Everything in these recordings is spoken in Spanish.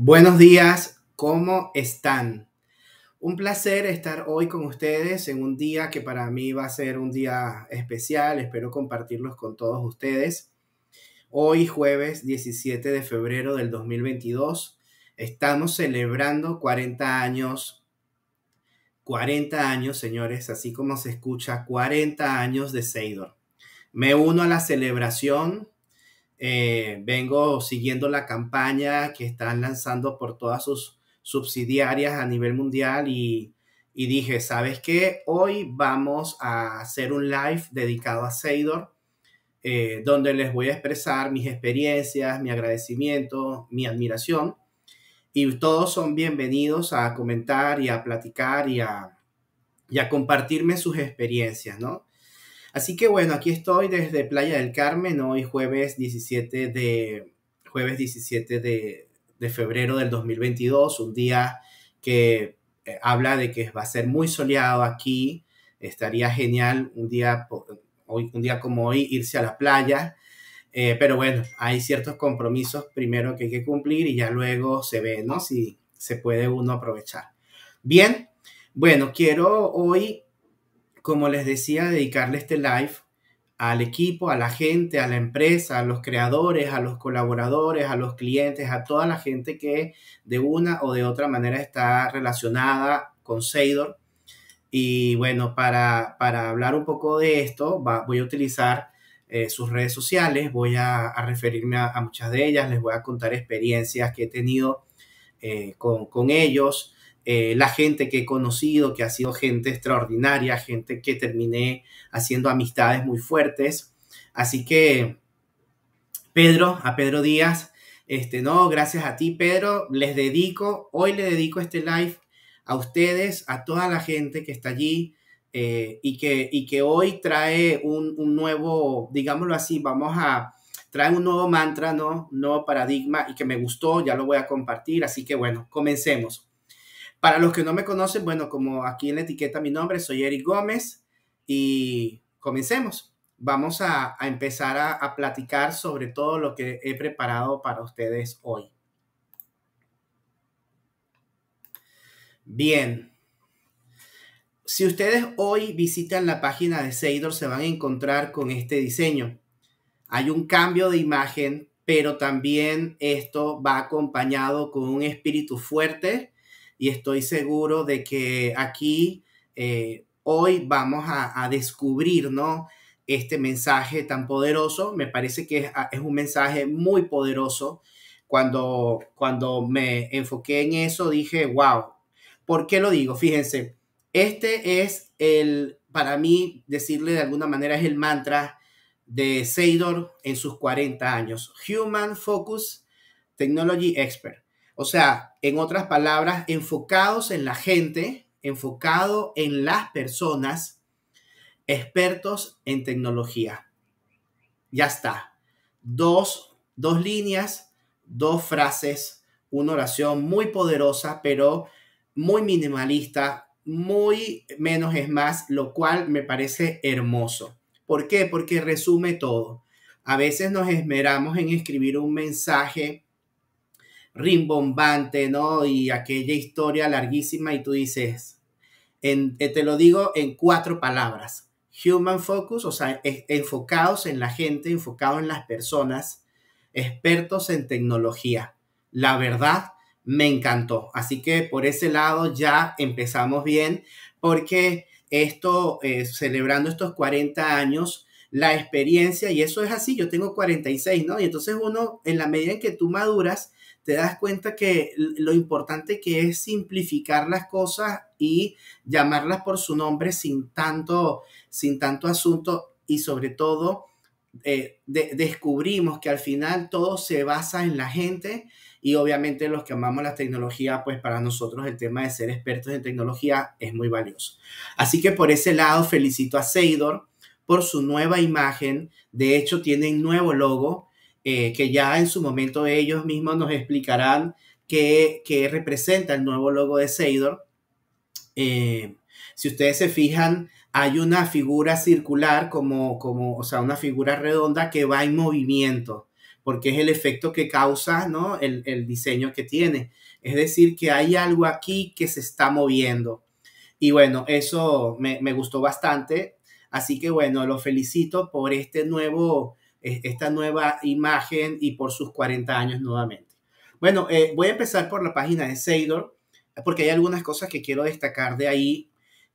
Buenos días, ¿cómo están? Un placer estar hoy con ustedes en un día que para mí va a ser un día especial, espero compartirlos con todos ustedes. Hoy jueves 17 de febrero del 2022 estamos celebrando 40 años, 40 años señores, así como se escucha, 40 años de Seidor. Me uno a la celebración eh, vengo siguiendo la campaña que están lanzando por todas sus subsidiarias a nivel mundial y, dije, ¿sabes qué? Hoy vamos a hacer un live dedicado a Seidor, eh, donde les voy a expresar mis experiencias, mi agradecimiento, mi admiración. Y todos son bienvenidos a comentar y a platicar y a, y a compartirme sus experiencias, ¿no? Así que bueno, aquí estoy desde Playa del Carmen, hoy jueves 17 de, jueves 17 de, de febrero del 2022, un día que eh, habla de que va a ser muy soleado aquí, estaría genial un día, hoy, un día como hoy irse a la playa, eh, pero bueno, hay ciertos compromisos primero que hay que cumplir y ya luego se ve, ¿no? Si se puede uno aprovechar. Bien, bueno, quiero hoy como les decía, dedicarle este live al equipo, a la gente, a la empresa, a los creadores, a los colaboradores, a los clientes, a toda la gente que de una o de otra manera está relacionada con Seidor. Y bueno, para, para hablar un poco de esto, voy a utilizar eh, sus redes sociales, voy a, referirme a, muchas de ellas, les voy a contar experiencias que he tenido eh, con, con ellos, eh, la gente que he conocido, que ha sido gente extraordinaria, gente que terminé haciendo amistades muy fuertes. Así que, Pedro, a Pedro Díaz, este, no, gracias a ti, Pedro, les dedico, hoy le dedico este live a ustedes, a toda la gente que está allí eh, y, que, y que hoy trae un, un, nuevo, digámoslo así, vamos a traer un nuevo mantra, ¿no? Un nuevo paradigma y que me gustó, ya lo voy a compartir, así que bueno, comencemos. Para los que no me conocen, bueno, como aquí en la etiqueta mi nombre, soy Eric Gómez y comencemos. Vamos a, empezar a, a platicar sobre todo lo que he preparado para ustedes hoy. Bien. Si ustedes hoy visitan la página de Seidor, se van a encontrar con este diseño. Hay un cambio de imagen, pero también esto va acompañado con un espíritu fuerte y estoy seguro de que aquí eh, hoy vamos a, descubrir, ¿no? Este mensaje tan poderoso, me parece que es, un mensaje muy poderoso. Cuando, cuando me enfoqué en eso, dije, wow, ¿por qué lo digo? Fíjense, este es el, para mí, decirle de alguna manera, es el mantra de Seidor en sus 40 años. Human Focus Technology Expert. O sea, en otras palabras, enfocados en la gente, enfocado en las personas, expertos en tecnología. Ya está. Dos, dos líneas, dos frases, una oración muy poderosa, pero muy minimalista, muy menos es más, lo cual me parece hermoso. ¿Por qué? Porque resume todo. A veces nos esmeramos en escribir un mensaje rimbombante, ¿no? Y aquella historia larguísima y tú dices, en, eh, te lo digo en cuatro palabras, human focus, o sea, enfocados en la gente, enfocados en las personas, expertos en tecnología. La verdad, me encantó. Así que por ese lado ya empezamos bien, porque esto, eh, celebrando estos 40 años, la experiencia, y eso es así, yo tengo 46, ¿no? Y entonces uno, en la medida en que tú maduras, te das cuenta que lo importante que es simplificar las cosas y llamarlas por su nombre sin tanto, sin tanto asunto y sobre todo eh, descubrimos que al final todo se basa en la gente y obviamente los que amamos la tecnología, pues para nosotros el tema de ser expertos en tecnología es muy valioso. Así que por ese lado felicito a Seidor por su nueva imagen. De hecho, tienen nuevo logo eh, que ya en su momento ellos mismos nos explicarán qué, representa el nuevo logo de Seidor. Eh, si ustedes se fijan, hay una figura circular como, como, o sea, una figura redonda que va en movimiento. porque es el efecto que causa, ¿no? El, el diseño que tiene. Es decir, que hay algo aquí que se está moviendo. Y bueno, eso me, me gustó bastante. Así que bueno, lo felicito por este nuevo, esta nueva imagen y por sus 40 años nuevamente. Bueno, eh, voy a empezar por la página de Seidor, porque hay algunas cosas que quiero destacar de ahí.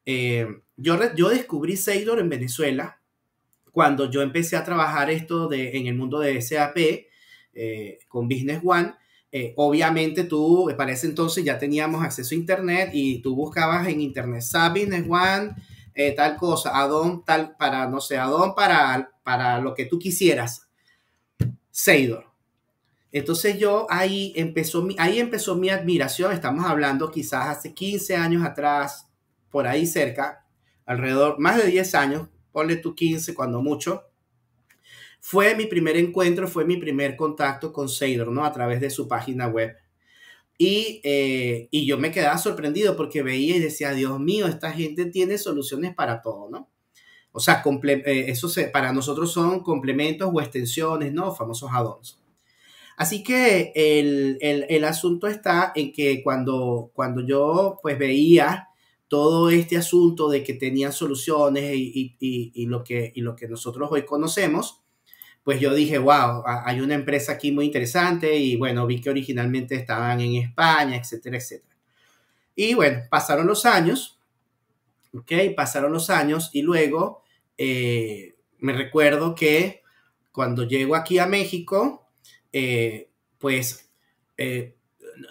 Eh, yo, yo descubrí Seidor en Venezuela cuando yo empecé a trabajar esto de, en el mundo de SAP con Business One eh, obviamente tú, para ese entonces ya teníamos acceso a Internet y tú buscabas en Internet SAP Business One, eh, tal cosa, Adon, tal, para, no sé, Adon para, para lo que tú quisieras. Seidor. Entonces yo ahí empezó, mi, ahí empezó mi admiración, estamos hablando quizás hace 15 años atrás, por ahí cerca, alrededor, más de 10 años, ponle tú 15 cuando mucho, fue mi primer encuentro, fue mi primer contacto con Seidor, ¿no? A través de su página web. Y, eh, y, yo me quedaba sorprendido porque veía y decía, Dios mío, esta gente tiene soluciones para todo, ¿no? O sea, eh, eso se, para nosotros son complementos o extensiones, ¿no? Famosos add-ons. Así que el, el, el, asunto está en que cuando, cuando yo pues veía todo este asunto de que tenían soluciones y, y, y, lo, que, y lo que nosotros hoy conocemos, pues yo dije, wow, hay una empresa aquí muy interesante y bueno, vi que originalmente estaban en España, etcétera, etcétera. Y bueno, pasaron los años, ¿ok? Pasaron los años y luego eh, me recuerdo que cuando llego aquí a México, eh, pues eh,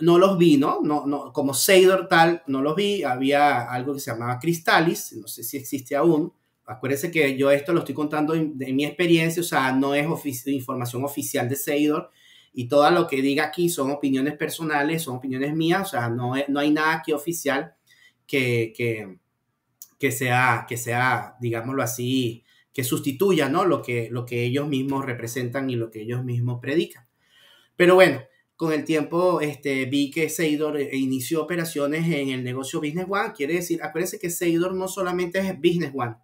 no los vi, ¿no? ¿no? No, Como Seidor tal, no los vi. Había algo que se llamaba Cristalis, no sé si existe aún, Acuérdense que yo esto lo estoy contando de mi experiencia, o sea, no es información oficial de Seidor y todo lo que diga aquí son opiniones personales, son opiniones mías, o sea, no, no hay nada aquí oficial que, que, que, sea, que sea, digámoslo así, que sustituya, ¿no? Lo que, lo que ellos mismos representan y lo que ellos mismos predican. Pero bueno, con el tiempo este, vi que Seidor eh, inició operaciones en el negocio Business One. Quiere decir, acuérdense que Seidor no solamente es Business One,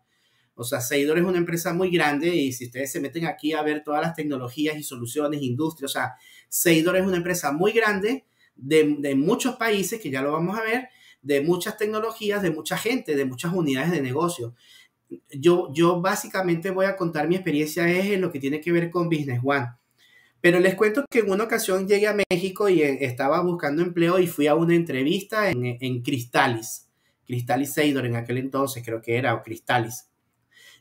o sea, Seidor es una empresa muy grande y si ustedes se meten aquí a ver todas las tecnologías y soluciones, industria, o sea, Seidor es una empresa muy grande de, muchos países, que ya lo vamos a ver, de muchas tecnologías, de mucha gente, de muchas unidades de negocio. Yo, yo básicamente voy a contar mi experiencia es en lo que tiene que ver con Business One. Pero les cuento que en una ocasión llegué a México y eh, estaba buscando empleo y fui a una entrevista en, en Cristalis. Cristalis Seidor en aquel entonces creo que era, o Cristalis.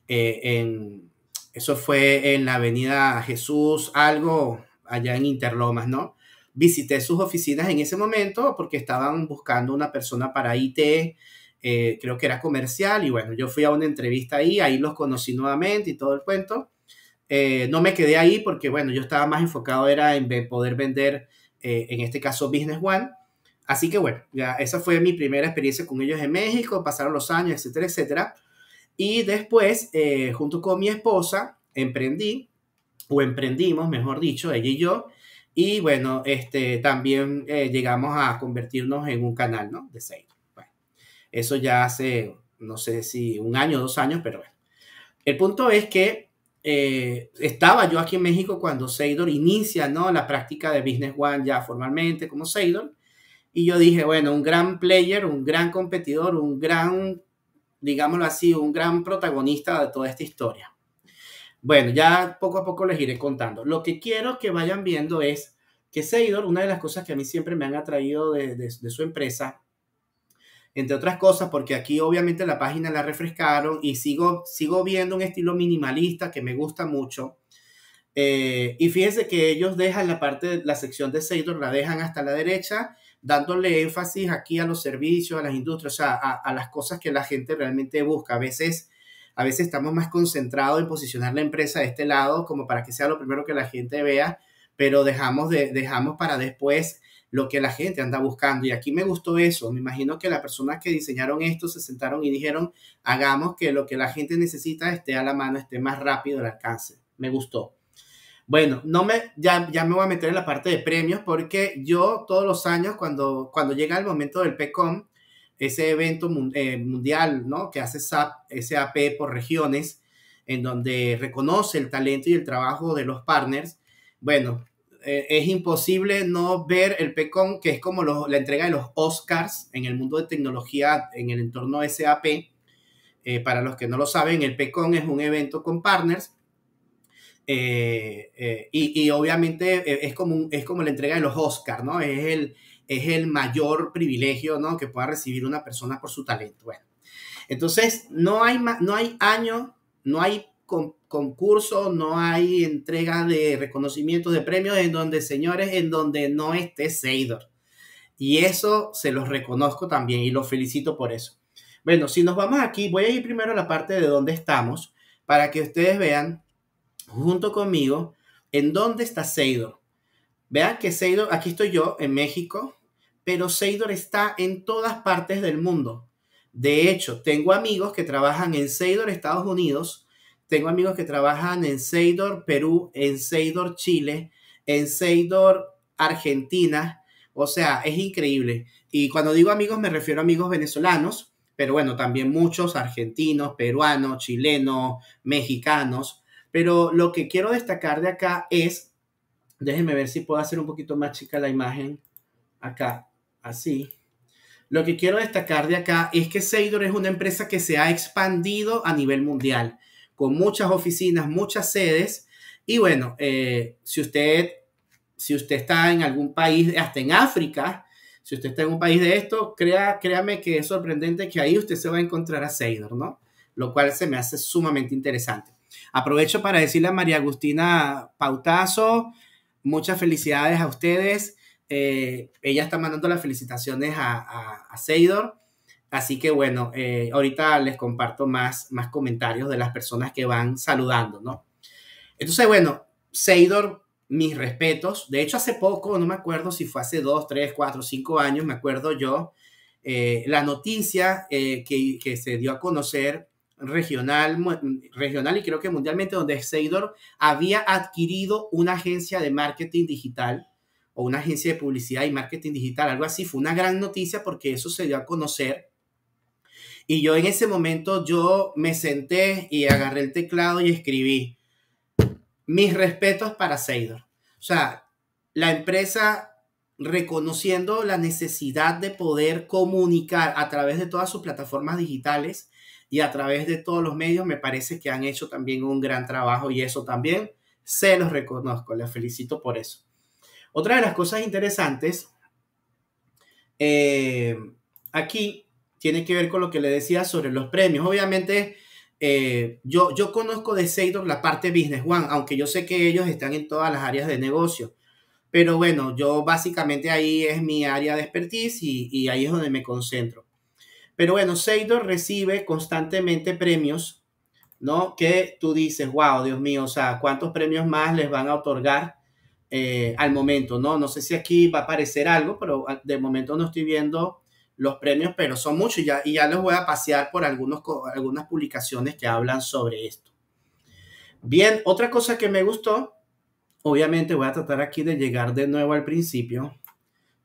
Eh, en, eso fue en la avenida Jesús, algo allá en Interlomas, ¿no? Visité sus oficinas en ese momento porque estaban buscando una persona para IT, eh, creo que era comercial, y bueno, yo fui a una entrevista ahí, ahí los conocí nuevamente y todo el cuento. Eh, no me quedé ahí porque, bueno, yo estaba más enfocado era en poder vender, en este caso, Business One. Así que, bueno, ya esa fue mi primera experiencia con ellos en México, pasaron los años, etcétera, etcétera. Y después, eh, junto con mi esposa, emprendí, o emprendimos, mejor dicho, ella y yo. Y bueno, este, también eh, llegamos a convertirnos en un canal, ¿no? De. Bueno, eso ya hace, no sé si un año, dos años, pero bueno. El punto es que eh, estaba yo aquí en México cuando Seidor inicia, ¿no? La práctica de Business One ya formalmente como Seidor. Y yo dije, bueno, un gran player, un gran competidor, un gran digámoslo así, un gran protagonista de toda esta historia. Bueno, ya poco a poco les iré contando. Lo que quiero que vayan viendo es que Seidor, una de las cosas que a mí siempre me han atraído de, su empresa, entre otras cosas, porque aquí obviamente la página la refrescaron y sigo, sigo viendo un estilo minimalista que me gusta mucho. Eh, y fíjense que ellos dejan la parte, la sección de Seidor, la dejan hasta la derecha dándole énfasis aquí a los servicios, a las industrias, o sea, a, las cosas que la gente realmente busca. A veces, a veces estamos más concentrados en posicionar la empresa de este lado como para que sea lo primero que la gente vea, pero dejamos, de, dejamos para después lo que la gente anda buscando. Y aquí me gustó eso. Me imagino que las personas que diseñaron esto se sentaron y dijeron, hagamos que lo que la gente necesita esté a la mano, esté más rápido al alcance. Me gustó. Bueno, no me, ya, ya me voy a meter en la parte de premios porque yo todos los años cuando, cuando llega el momento del PECOM, ese evento eh, mundial ¿no? que hace SAP, SAP por regiones, en donde reconoce el talento y el trabajo de los partners, bueno, eh, es imposible no ver el PECON, que es como la entrega de los Oscars en el mundo de tecnología en el entorno SAP. Eh, para los que no lo saben, el PECON es un evento con partners y, y, obviamente es como, es como la entrega de los Oscars, ¿no? Es el, es el mayor privilegio, ¿no? Que pueda recibir una persona por su talento. Bueno, entonces no hay, no hay año, no hay concurso, no hay entrega de reconocimientos de premios en donde, señores, en donde no esté Seidor. Y eso se los reconozco también y los felicito por eso. Bueno, si nos vamos aquí, voy a ir primero a la parte de donde estamos para que ustedes vean junto conmigo en dónde está Seidor. Vean que Seidor, aquí estoy yo en México, pero Seidor está en todas partes del mundo. De hecho, tengo amigos que trabajan en Seidor Estados Unidos, tengo amigos que trabajan en Seidor, Perú, en Seidor, Chile, en Seidor, Argentina. O sea, es increíble. Y cuando digo amigos, me refiero a amigos venezolanos, pero bueno, también muchos argentinos, peruanos, chilenos, mexicanos. Pero lo que quiero destacar de acá es, déjenme ver si puedo hacer un poquito más chica la imagen acá, así. Lo que quiero destacar de acá es que Seidor es una empresa que se ha expandido a nivel mundial con muchas oficinas, muchas sedes. Y bueno, eh, si, usted, si usted está en algún país, hasta en África, si usted está en un país de esto, crea, créame que es sorprendente que ahí usted se va a encontrar a Seidor, ¿no? Lo cual se me hace sumamente interesante. Aprovecho para decirle a María Agustina Pautazo, muchas felicidades a ustedes. Eh, ella está mandando las felicitaciones a, a, Seidor. Así que bueno, eh, ahorita les comparto más, más comentarios de las personas que van saludando, ¿no? Entonces, bueno, Seidor, mis respetos. De hecho, hace poco, no me acuerdo si fue hace dos, tres, cuatro, cinco años, me acuerdo yo, eh, la noticia que, que, se dio a conocer regional, regional y creo que mundialmente, donde Seidor había adquirido una agencia de marketing digital o una agencia de publicidad y marketing digital, algo así. Fue una gran noticia porque eso se dio a conocer y yo en ese momento yo me senté y agarré el teclado y escribí mis respetos para Seidor. O sea, la empresa reconociendo la necesidad de poder comunicar a través de todas sus plataformas digitales y a través de todos los medios, me parece que han hecho también un gran trabajo y eso también se los reconozco, les felicito por eso. Otra de las cosas interesantes, eh, aquí tiene que ver con lo que le decía sobre los premios. Obviamente, eh, yo, yo conozco de Seidor la parte Business One, aunque yo sé que ellos están en todas las áreas de negocio. Pero bueno, yo básicamente ahí es mi área de expertise y, y ahí es donde me concentro. Pero bueno, Seidor recibe constantemente premios, ¿no? Que tú dices, wow, Dios mío, o sea, ¿cuántos premios más les van a otorgar eh, al momento, ¿no? No sé si aquí va a aparecer algo, pero de momento no estoy viendo los premios, pero son muchos y ya, y ya voy a pasear por algunos, algunas publicaciones que hablan sobre esto. Bien, otra cosa que me gustó, obviamente voy a tratar aquí de llegar de nuevo al principio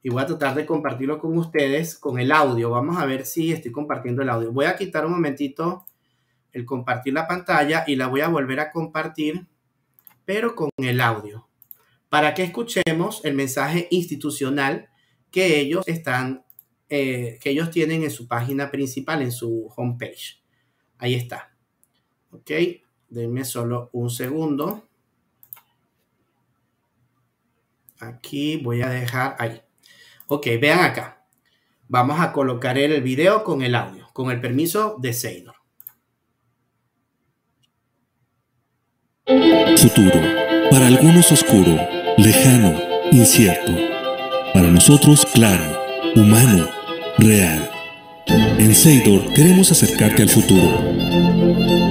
y voy a tratar de compartirlo con ustedes con el audio. Vamos a ver si estoy compartiendo el audio. Voy a quitar un momentito el compartir la pantalla y la voy a volver a compartir, pero con el audio, para que escuchemos el mensaje institucional que ellos están eh, que ellos tienen en su página principal, en su homepage. Ahí está. Ok, denme solo un segundo. Aquí voy a dejar ahí. Ok, vean acá. Vamos a colocar el video con el audio, con el permiso de Seidor. Futuro. Para algunos oscuro, lejano, incierto. Para nosotros claro, humano real. En Seidor queremos acercarte al futuro.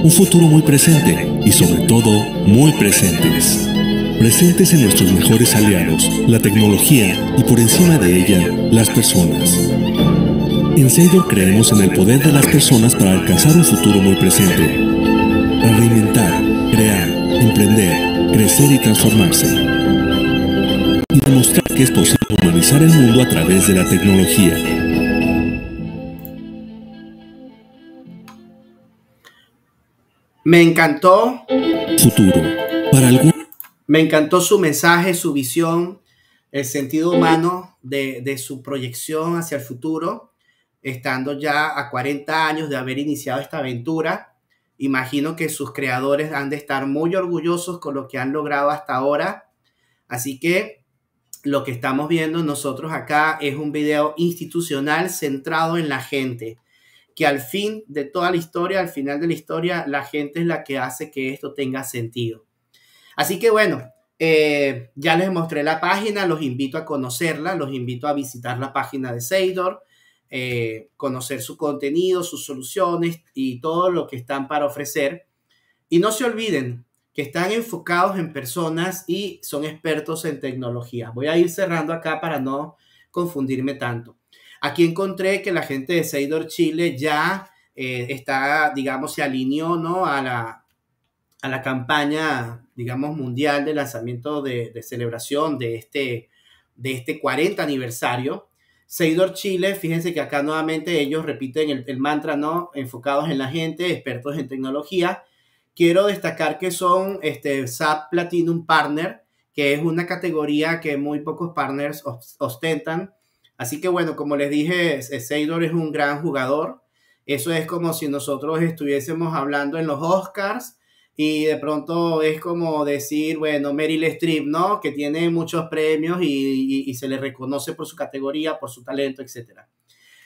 Un futuro muy presente y sobre todo muy presentes. Presentes en nuestros mejores aliados, la tecnología y por encima de ella, las personas. En Seidor creemos en el poder de las personas para alcanzar un futuro muy presente. Para reinventar, crear, emprender, crecer y transformarse. Y demostrar que es posible humanizar el mundo a través de la tecnología Me encantó. Futuro. Para algún. Me encantó su mensaje, su visión, el sentido humano de, su proyección hacia el futuro, estando ya a 40 años de haber iniciado esta aventura. Imagino que sus creadores han de estar muy orgullosos con lo que han logrado hasta ahora. Así que lo que estamos viendo nosotros acá es un video institucional centrado en la gente, que al fin de toda la historia, al final de la historia, la gente es la que hace que esto tenga sentido. Así que bueno, eh, ya les mostré la página, los invito a conocerla, los invito a visitar la página de Seidor, eh, conocer su contenido, sus soluciones y todo lo que están para ofrecer. Y no se olviden que están enfocados en personas y son expertos en tecnología. Voy a ir cerrando acá para no confundirme tanto. Aquí encontré que la gente de Seidor Chile ya eh, está, digamos, se alineó ¿no? a, la, a la campaña, digamos, mundial de lanzamiento de, celebración de este, de este 40 aniversario. Seidor Chile, fíjense que acá nuevamente ellos repiten el, el mantra, ¿no? Enfocados en la gente, expertos en tecnología quiero destacar que son este, SAP Platinum Partner, que es una categoría que muy pocos partners ostentan. Así que bueno, como les dije, Seidor es un gran jugador. Eso es como si nosotros estuviésemos hablando en los Oscars y de pronto es como decir, bueno, Meryl Streep, ¿no? Que tiene muchos premios y, y se le reconoce por su categoría, por su talento, etc.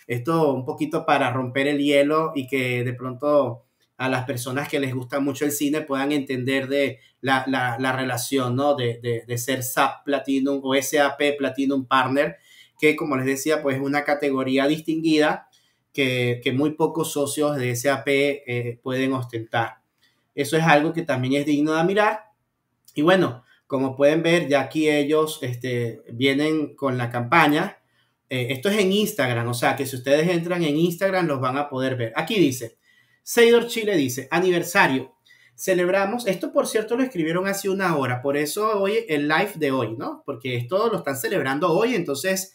Esto un poquito para romper el hielo y que de pronto a las personas que les gusta mucho el cine puedan entender de la, la, relación, ¿no? De, de, de, ser SAP Platinum o SAP Platinum Partner, que como les decía, pues es una categoría distinguida que, que muy pocos socios de SAP eh, pueden ostentar. Eso es algo que también es digno de mirar. Y bueno, como pueden ver, ya aquí ellos este, vienen con la campaña. Eh, esto es en Instagram, o sea que si ustedes entran en Instagram los van a poder ver. Aquí dice, Seidor Chile dice, aniversario. Celebramos, esto por cierto lo escribieron hace una hora, por eso hoy el live de hoy, ¿no? Porque esto lo están celebrando hoy, entonces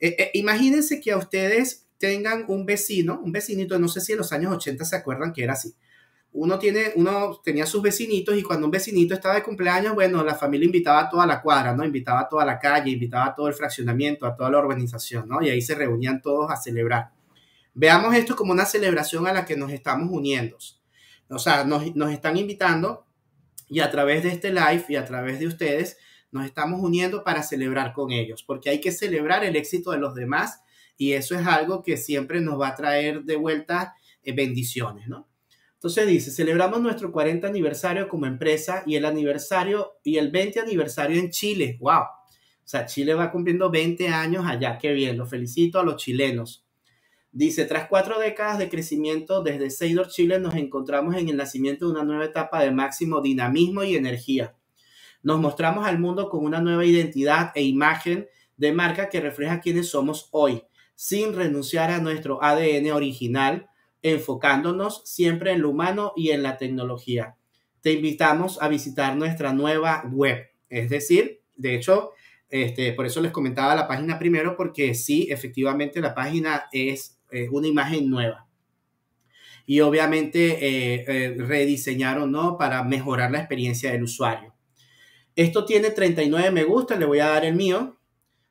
eh, eh, imagínense que a ustedes tengan un vecino, un vecinito, no sé si en los años 80 se acuerdan que era así. Uno, tiene, uno tenía sus vecinitos y cuando un vecinito estaba de cumpleaños, bueno, la familia invitaba a toda la cuadra, ¿no? Invitaba a toda la calle, invitaba a todo el fraccionamiento, a toda la urbanización, ¿no? Y ahí se reunían todos a celebrar. Veamos esto como una celebración a la que nos estamos uniendo. O sea, nos, están invitando y a través de este live y a través de ustedes nos estamos uniendo para celebrar con ellos, porque hay que celebrar el éxito de los demás y eso es algo que siempre nos va a traer de vuelta eh, bendiciones, ¿no? Entonces dice, celebramos nuestro 40 aniversario como empresa y el aniversario y el 20 aniversario en Chile. ¡Wow! O sea, Chile va cumpliendo 20 años allá. Qué bien, los felicito a los chilenos. Dice, tras cuatro décadas de crecimiento desde Seidor Chile nos encontramos en el nacimiento de una nueva etapa de máximo dinamismo y energía. Nos mostramos al mundo con una nueva identidad e imagen de marca que refleja quiénes somos hoy, sin renunciar a nuestro ADN original, enfocándonos siempre en lo humano y en la tecnología. Te invitamos a visitar nuestra nueva web, es decir, de hecho, este, por eso les comentaba la página primero, porque sí, efectivamente la página es eh, una imagen nueva. Y obviamente eh, eh, rediseñaron, ¿no? Para mejorar la experiencia del usuario. Esto tiene 39 me gusta, le voy a dar el mío.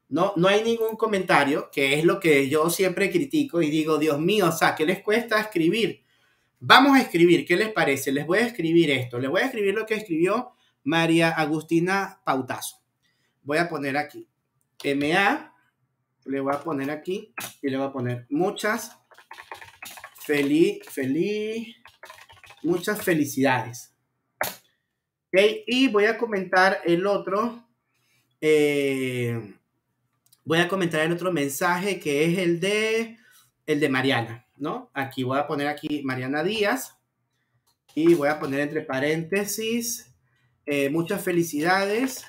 No, no hay ningún comentario, que es lo que yo siempre critico y digo, Dios mío, o sea, ¿qué les cuesta escribir? Vamos a escribir, ¿qué les parece? Les voy a escribir esto, les voy a escribir lo que escribió María Agustina Pautazo. Voy a poner aquí, MA le voy a poner aquí y le voy a poner muchas feliz, feliz, muchas felicidades. Okay, y voy a comentar el otro, eh, voy a comentar el otro mensaje que es el de, el de Mariana, ¿no? Aquí voy a poner aquí Mariana Díaz y voy a poner entre paréntesis eh, muchas felicidades,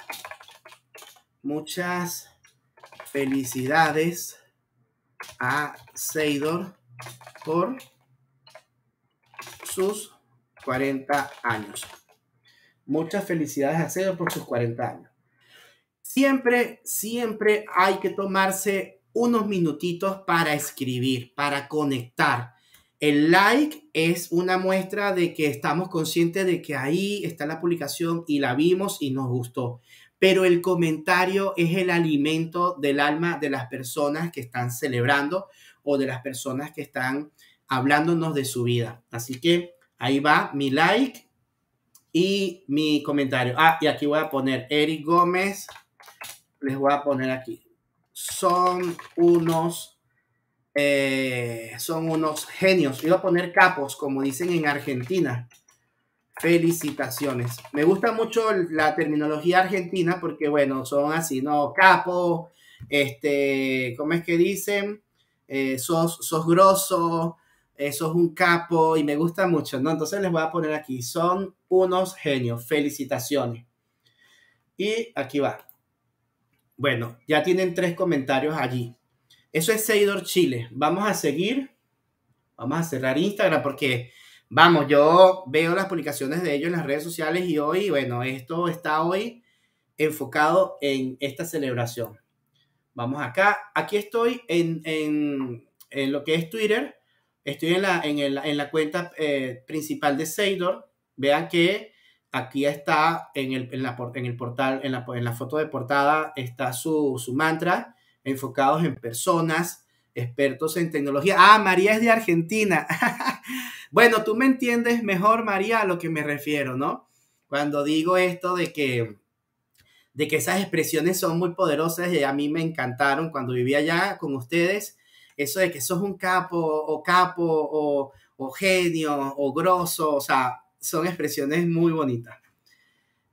muchas felicidades a Seidor por sus 40 años. Muchas felicidades a Seidor por sus 40 años. Siempre, siempre hay que tomarse unos minutitos para escribir, para conectar. El like es una muestra de que estamos conscientes de que ahí está la publicación y la vimos y nos gustó. Pero el comentario es el alimento del alma de las personas que están celebrando o de las personas que están hablándonos de su vida. Así que ahí va mi like y mi comentario. Ah, y aquí voy a poner Eric Gómez. Les voy a poner aquí. Son unos eh, son unos genios. Iba a poner capos, como dicen en Argentina. Felicitaciones. Me gusta mucho la terminología argentina porque, bueno, son así, ¿no? Capo, este, ¿cómo es que dicen? Eh, sos, sos grosso, eh, sos un capo y me gusta mucho, ¿no? Entonces les voy a poner aquí, son unos genios. Felicitaciones. Y aquí va. Bueno, ya tienen tres comentarios allí. Eso es Seidor Chile. Vamos a seguir. Vamos a cerrar Instagram porque, vamos, yo veo las publicaciones de ellos en las redes sociales y hoy, bueno, esto está hoy enfocado en esta celebración. Vamos acá. Aquí estoy en, en, lo que es Twitter. Estoy en la, en en la cuenta eh, principal de Seidor. Vean que aquí está en el, en la, el portal, en la, en la foto de portada, está su, su mantra enfocados en personas, expertos en tecnología. Ah, María es de Argentina. bueno, tú me entiendes mejor, María, a lo que me refiero, ¿no? Cuando digo esto de que, de que esas expresiones son muy poderosas y a mí me encantaron cuando vivía allá con ustedes, eso de que sos un capo o capo o, o genio o grosso, o sea, son expresiones muy bonitas.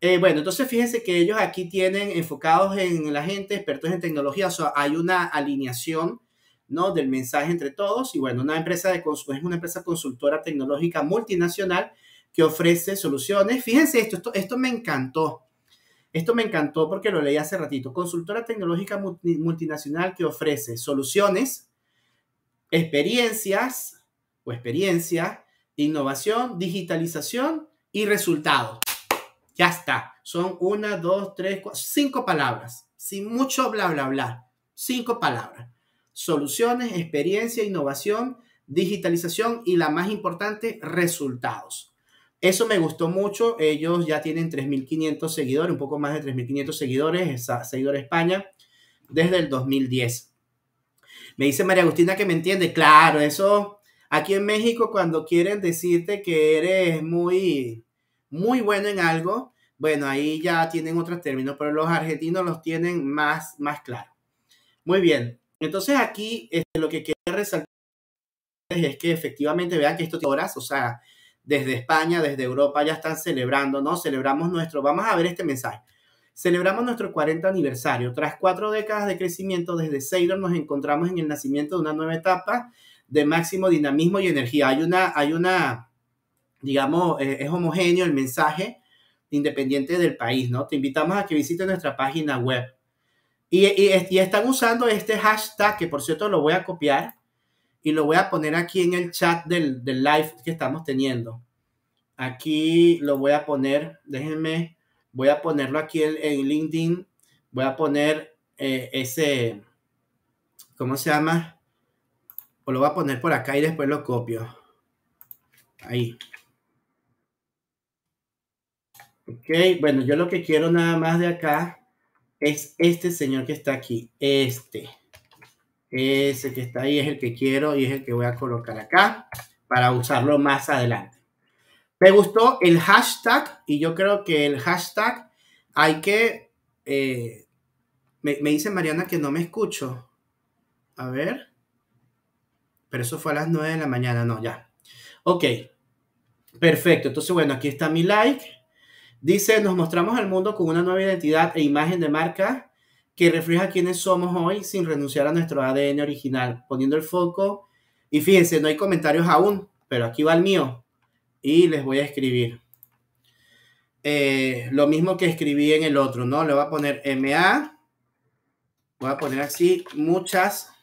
Eh, bueno, entonces fíjense que ellos aquí tienen enfocados en la gente, expertos en tecnología, o sea, hay una alineación, ¿no? Del mensaje entre todos y bueno, una empresa de es una empresa consultora tecnológica multinacional que ofrece soluciones. Fíjense esto, esto, esto me encantó. Esto me encantó porque lo leí hace ratito. Consultora tecnológica multinacional que ofrece soluciones, experiencias o experiencia, innovación, digitalización y resultados. Ya está. Son una, dos, tres, cuatro, cinco palabras. Sin mucho bla, bla, bla. Cinco palabras. Soluciones, experiencia, innovación, digitalización y la más importante, resultados. Eso me gustó mucho. Ellos ya tienen 3.500 seguidores, un poco más de 3.500 seguidores, seguidor España, desde el 2010. Me dice María Agustina que me entiende. Claro, eso aquí en México cuando quieren decirte que eres muy muy bueno en algo, bueno, ahí ya tienen otros términos, pero los argentinos los tienen más, más claro. Muy bien, entonces aquí este, lo que quiero resaltar es que efectivamente vean que esto tiene horas, o sea, desde España, desde Europa ya están celebrando, ¿no? Celebramos nuestro, vamos a ver este mensaje. Celebramos nuestro 40 aniversario. Tras cuatro décadas de crecimiento desde Sailor nos encontramos en el nacimiento de una nueva etapa de máximo dinamismo y energía. Hay una, hay una, digamos, eh, es homogéneo el mensaje independiente del país, ¿no? Te invitamos a que visites nuestra página web. Y, y, están usando este hashtag, que por cierto lo voy a copiar y lo voy a poner aquí en el chat del, del live que estamos teniendo. Aquí lo voy a poner, déjenme, voy a ponerlo aquí en, LinkedIn, voy a poner eh, ese, ¿cómo se llama? O lo voy a poner por acá y después lo copio. Ahí. Ok, bueno, yo lo que quiero nada más de acá es este señor que está aquí. Este. Ese que está ahí es el que quiero y es el que voy a colocar acá para usarlo más adelante. Me gustó el hashtag y yo creo que el hashtag hay que... Eh, me, me dice Mariana que no me escucho. A ver. Pero eso fue a las 9 de la mañana. No, ya. Ok. Perfecto. Entonces, bueno, aquí está mi like. Dice, nos mostramos al mundo con una nueva identidad e imagen de marca que refleja quiénes somos hoy sin renunciar a nuestro ADN original, poniendo el foco. Y fíjense, no hay comentarios aún, pero aquí va el mío y les voy a escribir. Eh, lo mismo que escribí en el otro, ¿no? Le voy a poner MA. Voy a poner así, muchas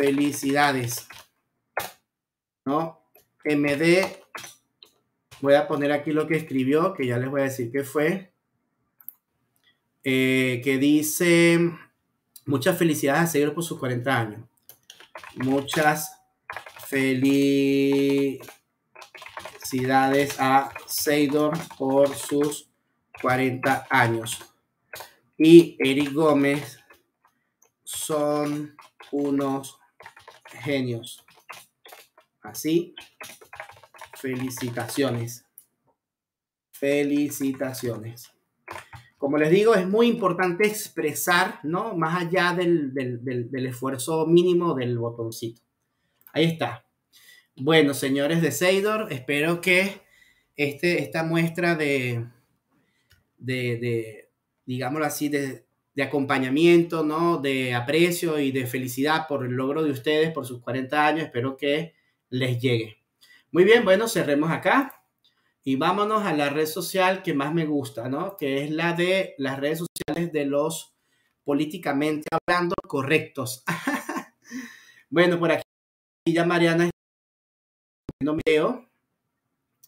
felicidades. ¿No? MD Voy a poner aquí lo que escribió, que ya les voy a decir qué fue. Eh, que dice, muchas felicidades a seguir por sus 40 años. Muchas Felicidades a Seidor por sus 40 años. Y Eric Gómez son unos genios. Así, felicitaciones. Felicitaciones. Como les digo, es muy importante expresar, ¿no? Más allá del, esfuerzo mínimo del botoncito. Ahí está. Bueno, señores de Seidor, espero que este, esta muestra de, de, digámoslo así, de, de acompañamiento, ¿no? De aprecio y de felicidad por el logro de ustedes, por sus 40 años. Espero que les llegue. Muy bien, bueno, cerremos acá y vámonos a la red social que más me gusta, ¿no? Que es la de las redes sociales de los políticamente hablando correctos. bueno, por aquí ya Mariana un video.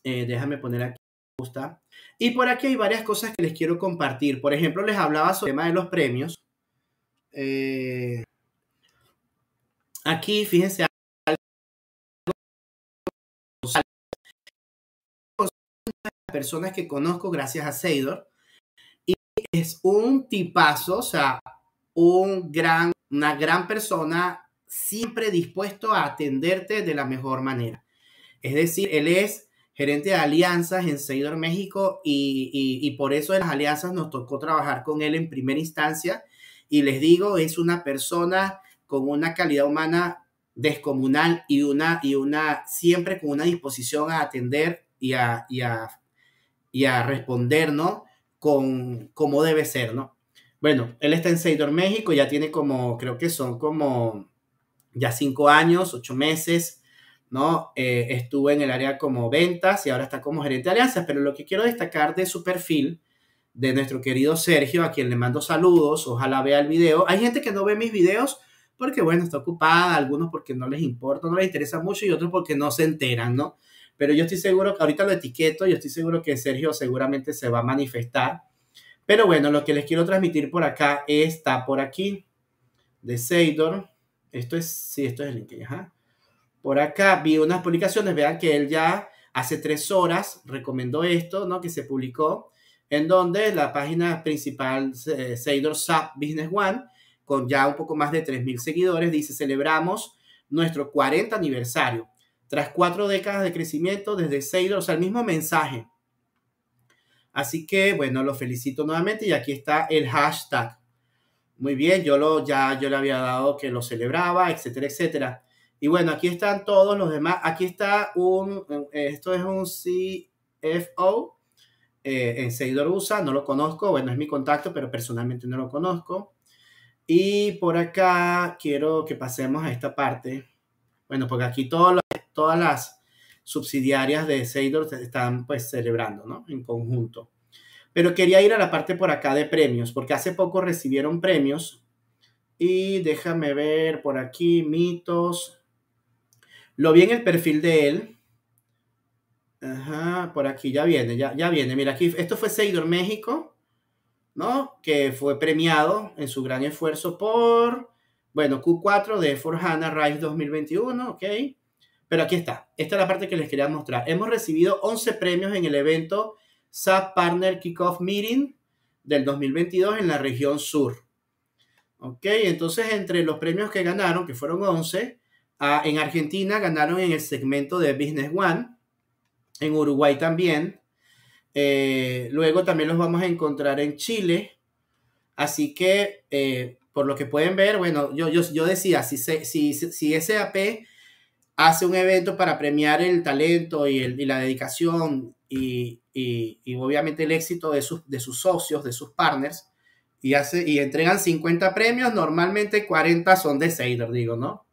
Eh, déjame poner aquí. Y por aquí hay varias cosas que les quiero compartir. Por ejemplo, les hablaba sobre el tema de los premios. Eh, aquí, fíjense, personas que conozco gracias a Seidor. Y es un tipazo, o sea, un gran, una gran persona, siempre dispuesto a atenderte de la mejor manera. Es decir, él es gerente de alianzas en Seidor México y, y, por eso en las alianzas nos tocó trabajar con él en primera instancia. Y les digo, es una persona con una calidad humana descomunal y una, y una siempre con una disposición a atender y a, y a, y a responder, ¿no? Con cómo debe ser, ¿no? Bueno, él está en Seidor México, ya tiene como, creo que son como ya cinco años, ocho meses ¿no? Eh, estuvo en el área como ventas y ahora está como gerente de alianzas, pero lo que quiero destacar de su perfil, de nuestro querido Sergio, a quien le mando saludos, ojalá vea el video. Hay gente que no ve mis videos porque, bueno, está ocupada, algunos porque no les importa, no les interesa mucho y otros porque no se enteran, ¿no? Pero yo estoy seguro que ahorita lo etiqueto, yo estoy seguro que Sergio seguramente se va a manifestar. Pero bueno, lo que les quiero transmitir por acá está por aquí, de Seidor. Esto es, sí, esto es el link, ajá. Por acá vi unas publicaciones, vean que él ya hace tres horas recomendó esto, ¿no? Que se publicó, en donde la página principal, eh, Seidor Business One, con ya un poco más de 3.000 seguidores, dice, celebramos nuestro 40 aniversario, tras cuatro décadas de crecimiento desde Seidor, o sea, el mismo mensaje. Así que, bueno, lo felicito nuevamente y aquí está el hashtag. Muy bien, yo lo, ya yo le había dado que lo celebraba, etcétera, etcétera. Y bueno, aquí están todos los demás. Aquí está un, esto es un CFO eh, en Seguidor USA, no lo conozco, bueno, es mi contacto, pero personalmente no lo conozco. Y por acá quiero que pasemos a esta parte. Bueno, porque aquí todas las subsidiarias de Seidor están pues celebrando, ¿no? En conjunto. Pero quería ir a la parte por acá de premios, porque hace poco recibieron premios. Y déjame ver por aquí, mitos. Lo vi en el perfil de él. Ajá, por aquí ya viene, ya, ya viene. Mira, aquí, esto fue Seidor México, ¿no? Que fue premiado en su gran esfuerzo por, bueno, Q4 de Forjana Rise 2021, ¿ok? Pero aquí está, esta es la parte que les quería mostrar. Hemos recibido 11 premios en el evento SAP Partner Kickoff Meeting del 2022 en la región sur. ¿Ok? Entonces, entre los premios que ganaron, que fueron 11, Ah, en Argentina ganaron en el segmento de Business One, en Uruguay también. Eh, luego también los vamos a encontrar en Chile. Así que, eh, por lo que pueden ver, bueno, yo, yo, yo decía, si, si, si SAP hace un evento para premiar el talento y, el, y la dedicación y, y, y, obviamente el éxito de sus, de sus socios, de sus partners, y, hace, y entregan 50 premios, normalmente 40 son de Sailor, digo, ¿no?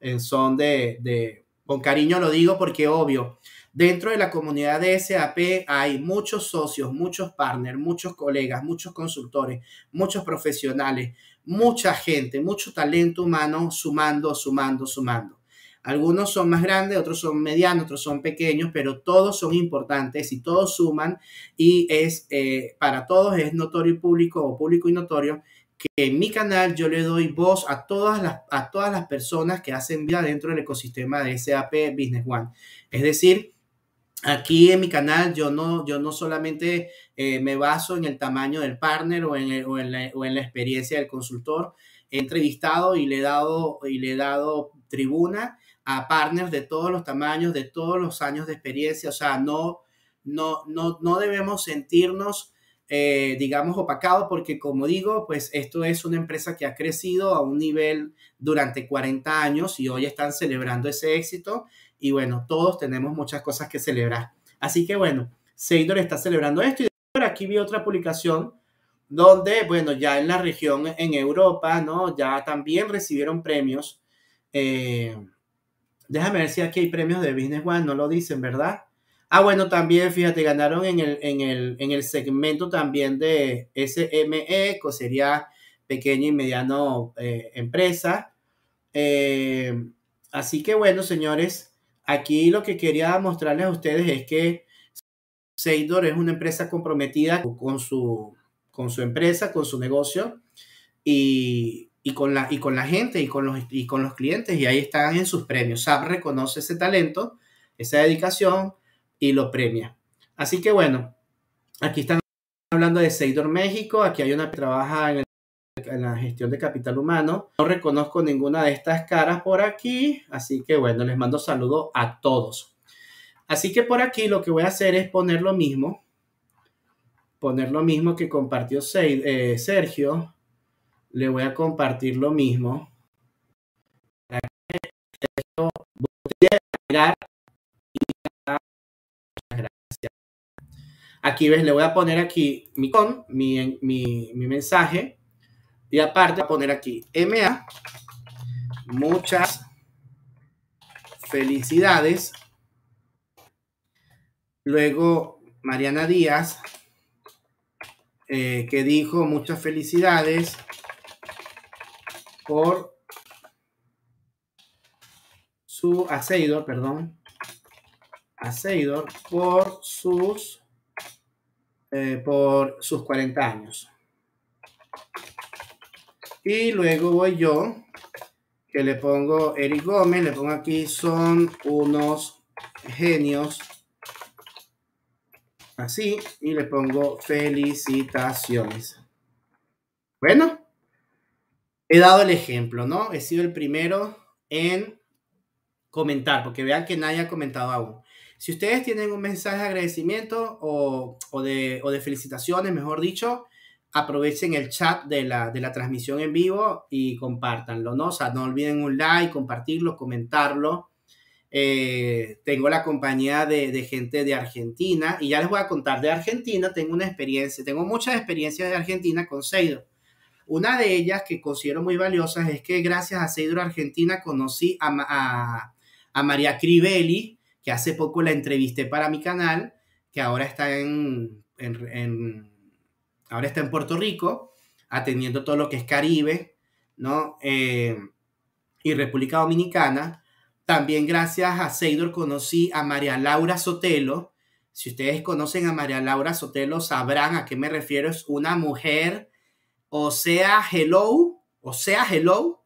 En son de, con cariño lo digo porque obvio, dentro de la comunidad de SAP hay muchos socios, muchos partners, muchos colegas, muchos consultores, muchos profesionales, mucha gente, mucho talento humano sumando, sumando, sumando. Algunos son más grandes, otros son medianos, otros son pequeños, pero todos son importantes y todos suman y es eh, para todos es notorio y público o público y notorio que en mi canal yo le doy voz a todas las, a todas las personas que hacen vida dentro del ecosistema de SAP Business One. Es decir, aquí en mi canal yo no, yo no solamente eh, me baso en el tamaño del partner o en, la, o en, la, experiencia del consultor. He entrevistado y le he dado, y le he dado tribuna a partners de todos los tamaños, de todos los años de experiencia. O sea, no, no, no, no debemos sentirnos eh, digamos, opacado, porque como digo, pues esto es una empresa que ha crecido a un nivel durante 40 años y hoy están celebrando ese éxito y bueno, todos tenemos muchas cosas que celebrar. Así que bueno, Seidor está celebrando esto y por aquí vi otra publicación donde, bueno, ya en la región, en Europa, ¿no? Ya también recibieron premios. Eh, déjame ver si aquí hay premios de Business One, no lo dicen, ¿verdad? Ah, bueno, también, fíjate, ganaron en el, en el, en el segmento también de SME, que sería pequeña y mediano eh, empresa. Eh, así que bueno, señores, aquí lo que quería mostrarles a ustedes es que Seidor es una empresa comprometida con su, con su empresa, con su negocio y, y, con la, y con la gente y con, los, y con los clientes y ahí están en sus premios. SAP reconoce ese talento, esa dedicación y lo premia. Así que bueno, aquí están hablando de Seidor México, aquí hay una que trabaja en, la gestión de capital humano. No reconozco ninguna de estas caras por aquí, así que bueno, les mando saludos a todos. Así que por aquí lo que voy a hacer es poner lo mismo, poner lo mismo que compartió eh, Sergio. Le voy a compartir lo mismo. Aquí ves, le voy a poner aquí mi con, mi, mi, mensaje. Y aparte voy a poner aquí MA. Muchas felicidades. Luego Mariana Díaz, eh, que dijo muchas felicidades por su Aceidor, perdón, Aceidor por sus eh, por sus 40 años. Y luego voy yo, que le pongo Eric Gómez, le pongo aquí, son unos genios. Así, y le pongo felicitaciones. Bueno, he dado el ejemplo, ¿no? He sido el primero en comentar, porque vean que nadie ha comentado aún. Si ustedes tienen un mensaje de agradecimiento o, de, de, felicitaciones, mejor dicho, aprovechen el chat de la, transmisión en vivo y compártanlo, ¿no? O sea, no olviden un like, compartirlo, comentarlo. Eh, tengo la compañía de, gente de Argentina y ya les voy a contar de Argentina. Tengo una experiencia, tengo muchas experiencias de Argentina con Seidor. Una de ellas que considero muy valiosas es que gracias a Seidor Argentina conocí a, a, a María Crivelli, que hace poco la entrevisté para mi canal, que ahora está en, en, ahora está en Puerto Rico, atendiendo todo lo que es Caribe, ¿no? Eh, y República Dominicana. También gracias a Seidor conocí a María Laura Sotelo. Si ustedes conocen a María Laura Sotelo, sabrán a qué me refiero. Es una mujer, o sea, hello, o sea, hello,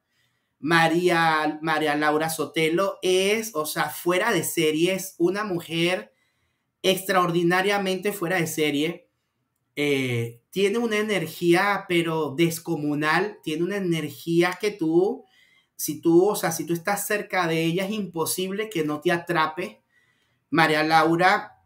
María, María Laura Sotelo es, o sea, fuera de serie, es una mujer extraordinariamente fuera de serie. Eh, tiene una energía, pero descomunal, tiene una energía que tú, si tú, o sea, si tú estás cerca de ella, es imposible que no te atrape. María Laura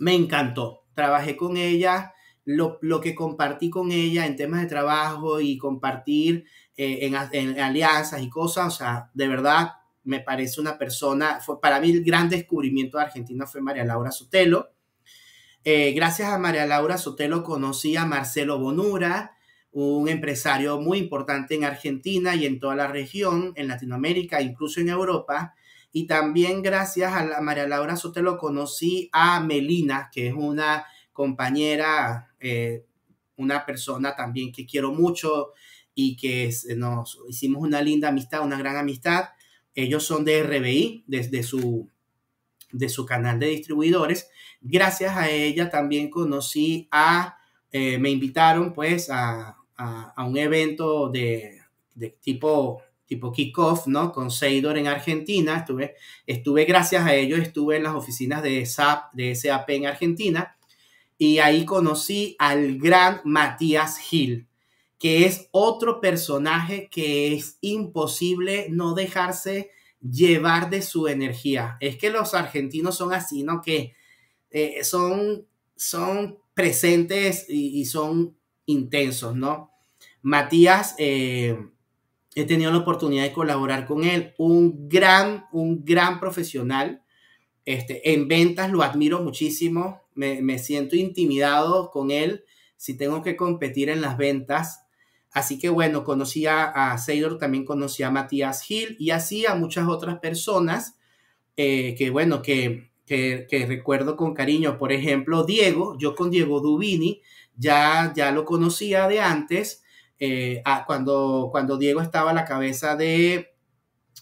me encantó. Trabajé con ella, lo, lo que compartí con ella en temas de trabajo y compartir eh, en, alianzas y cosas, o sea, de verdad me parece una persona, fue para mí el gran descubrimiento de Argentina fue María Laura Sotelo. Eh, gracias a María Laura Sotelo conocí a Marcelo Bonura, un empresario muy importante en Argentina y en toda la región, en Latinoamérica, incluso en Europa. Y también gracias a la María Laura Sotelo conocí a Melina, que es una compañera, eh, una persona también que quiero mucho, y que nos hicimos una linda amistad, una gran amistad. Ellos son de RBI, desde su, de su canal de distribuidores. Gracias a ella también conocí a, eh, me invitaron pues a, a, un evento de, de tipo tipo kickoff, ¿no? Con Seidor en Argentina. Estuve, estuve, gracias a ellos, estuve en las oficinas de SAP, de SAP en Argentina. Y ahí conocí al gran Matías Gil, que es otro personaje que es imposible no dejarse llevar de su energía. Es que los argentinos son así, ¿no? Que eh, son, son presentes y, son intensos, ¿no? Matías... Eh, he tenido la oportunidad de colaborar con él, un gran, un gran profesional. Este, en ventas lo admiro muchísimo, me, siento intimidado con él si tengo que competir en las ventas. Así que bueno, conocí a, a también conocí a Matías Gil y así a muchas otras personas eh, que bueno, que, que, que, recuerdo con cariño. Por ejemplo, Diego, yo con Diego Dubini ya, ya lo conocía de antes eh, cuando, cuando Diego estaba a la cabeza de,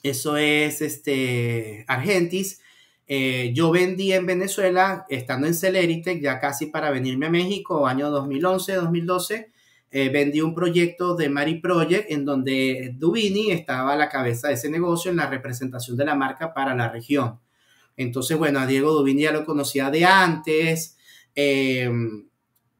eso es, este, Argentis, eh, yo vendí en Venezuela, estando en Celeritech, ya casi para venirme a México, año 2011, 2012, eh, vendí un proyecto de Mari Project en donde Dubini estaba a la cabeza de ese negocio en la representación de la marca para la región. Entonces, bueno, a Diego Dubini ya lo conocía de antes,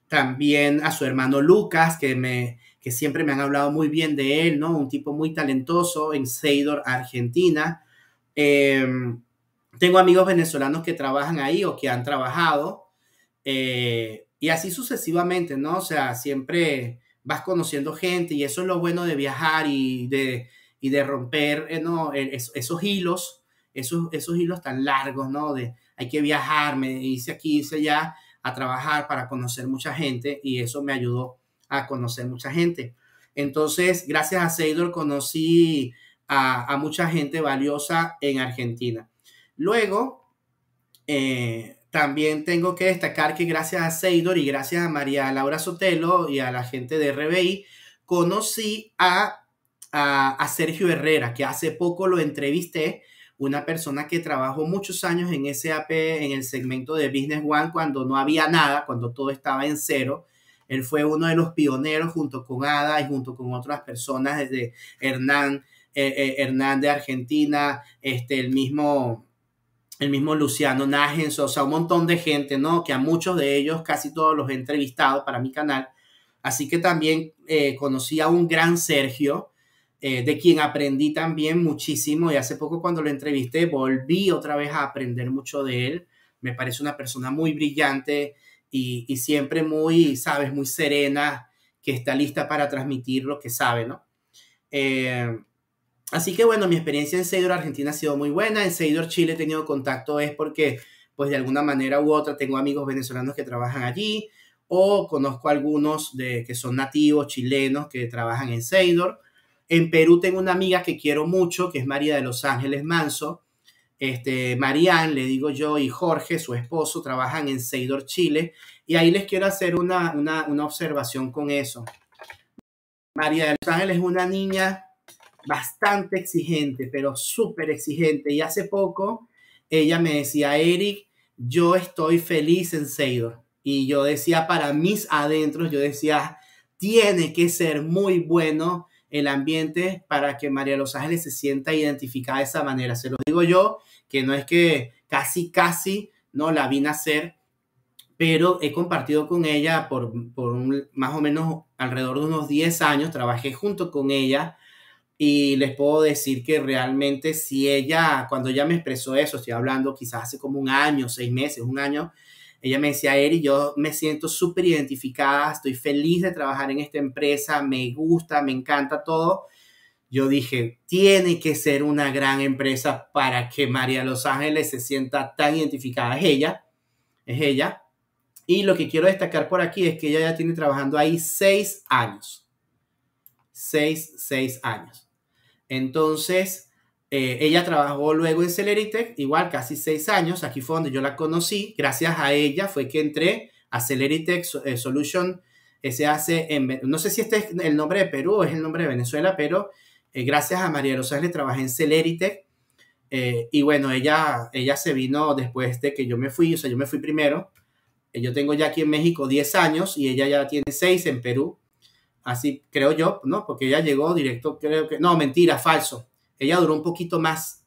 también a su hermano Lucas, que me, que siempre me han hablado muy bien de él, ¿no? Un tipo muy talentoso en Seidor, Argentina. Em, tengo amigos venezolanos que trabajan ahí o que han trabajado. Eh, y así sucesivamente, ¿no? O sea, siempre vas conociendo gente y eso es lo bueno de viajar y de, y de romper eh, ¿no? esos hilos, esos, esos hilos tan largos, ¿no? De hay que viajar, me hice aquí, hice allá a trabajar para conocer mucha gente y eso me ayudó a conocer mucha gente. Entonces, gracias a Seidor conocí a, mucha gente valiosa en Argentina. Luego, eh, también tengo que destacar que gracias a Seidor y gracias a María Laura Sotelo y a la gente de RBI, conocí a, a, Sergio Herrera, que hace poco lo entrevisté, una persona que trabajó muchos años en SAP, en el segmento de Business One, cuando no había nada, cuando todo estaba en cero. Él fue uno de los pioneros junto con Ada y junto con otras personas desde Hernán, eh, eh, Hernán de Argentina, este, el mismo, el mismo Luciano Nájens, o sea, un montón de gente, ¿no? Que a muchos de ellos, casi todos los he entrevistado para mi canal. Así que también eh, conocí a un gran Sergio, de quien aprendí también muchísimo y hace poco cuando lo entrevisté volví otra vez a aprender mucho de él. Me parece una persona muy brillante, y, siempre muy, sabes, muy serena, que está lista para transmitir lo que sabe, ¿no? Eh, así que bueno, mi experiencia en Seidor Argentina ha sido muy buena. En Seidor Chile he tenido contacto es porque, pues de alguna manera u otra, tengo amigos venezolanos que trabajan allí o conozco algunos de, que son nativos chilenos que trabajan en Seidor. En Perú tengo una amiga que quiero mucho, que es María de Los Ángeles Manso. Este, Marianne, le digo yo, y Jorge, su esposo, trabajan en Seidor, Chile, y ahí les quiero hacer una, una, una observación con eso. María de Los Ángeles es una niña bastante exigente, pero súper exigente, y hace poco ella me decía, Eric, yo estoy feliz en Seidor, y yo decía, para mis adentros, yo decía, tiene que ser muy bueno el ambiente para que María Los Ángeles se sienta identificada de esa manera. Se lo digo yo, que no es que casi, casi no la vi nacer, pero he compartido con ella por, por más o menos alrededor de unos 10 años, trabajé junto con ella y les puedo decir que realmente si ella, cuando ella me expresó eso, estoy hablando quizás hace como un año, seis meses, un año, ella me decía, Eri, yo me siento súper identificada, estoy feliz de trabajar en esta empresa, me gusta, me encanta todo. Yo dije, tiene que ser una gran empresa para que María Los Ángeles se sienta tan identificada. Es ella, es ella. Y lo que quiero destacar por aquí es que ella ya tiene trabajando ahí seis años. Seis, seis años. Entonces, eh, ella trabajó luego en Celeritech, igual casi seis años. Aquí fue donde yo la conocí. Gracias a ella fue que entré a Celeritech eh, Solution SAC. En, no sé si este es el nombre de Perú o es el nombre de Venezuela, pero eh, gracias a María Rosales trabajé en Celeritech. y bueno, ella, ella se vino después de que yo me fui, o sea, yo me fui primero. yo tengo ya aquí en México 10 años y ella ya tiene 6 en Perú. Así creo yo, ¿no? Porque ella llegó directo, creo que, no, mentira, falso. Ella duró un poquito más.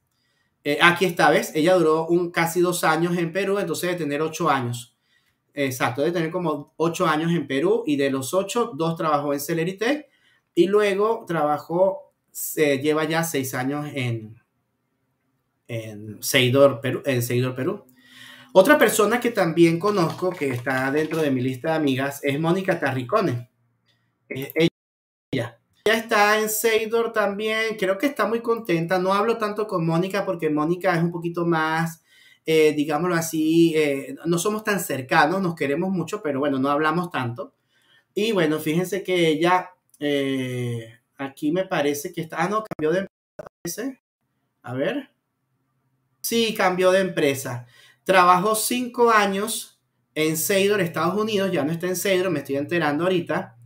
Eh, aquí está, ¿ves? Ella duró un, casi dos años en Perú, entonces de tener ocho años. Exacto, de tener como ocho años en Perú y de los ocho, dos trabajó en Celerite y luego trabajó, se lleva ya seis años en, en Seidor, Perú, en Seidor, Perú. Otra persona que también conozco, que está dentro de mi lista de amigas, es Mónica Tarricone. Ella. Ella está en Seidor también, creo que está muy contenta. No hablo tanto con Mónica porque Mónica es un poquito más, eh, digámoslo así, eh, no somos tan cercanos, nos queremos mucho, pero bueno, no hablamos tanto. Y bueno, fíjense que ella, eh, aquí me parece que está, ah, no, cambió de empresa, A ver. Sí, cambió de empresa. Trabajó cinco años en Seidor, Estados Unidos, ya no está en Seidor, me estoy enterando ahorita.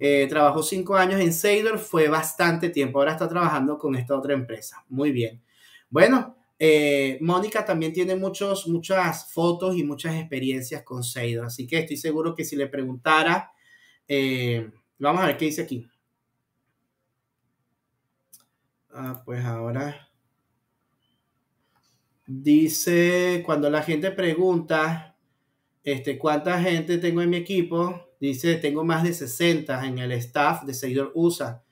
Eh, trabajó cinco años en Seidor, fue bastante tiempo, ahora está trabajando con esta otra empresa. Muy bien. Bueno, eh, Mónica también tiene muchos, muchas fotos y muchas experiencias con Seidor, así que estoy seguro que si le preguntara, eh, vamos a ver qué dice aquí. Ah, pues ahora Dice, cuando la gente pregunta, este, ¿cuánta gente tengo en mi equipo? Dice, tengo más de 60 en el staff de Seguidor USA.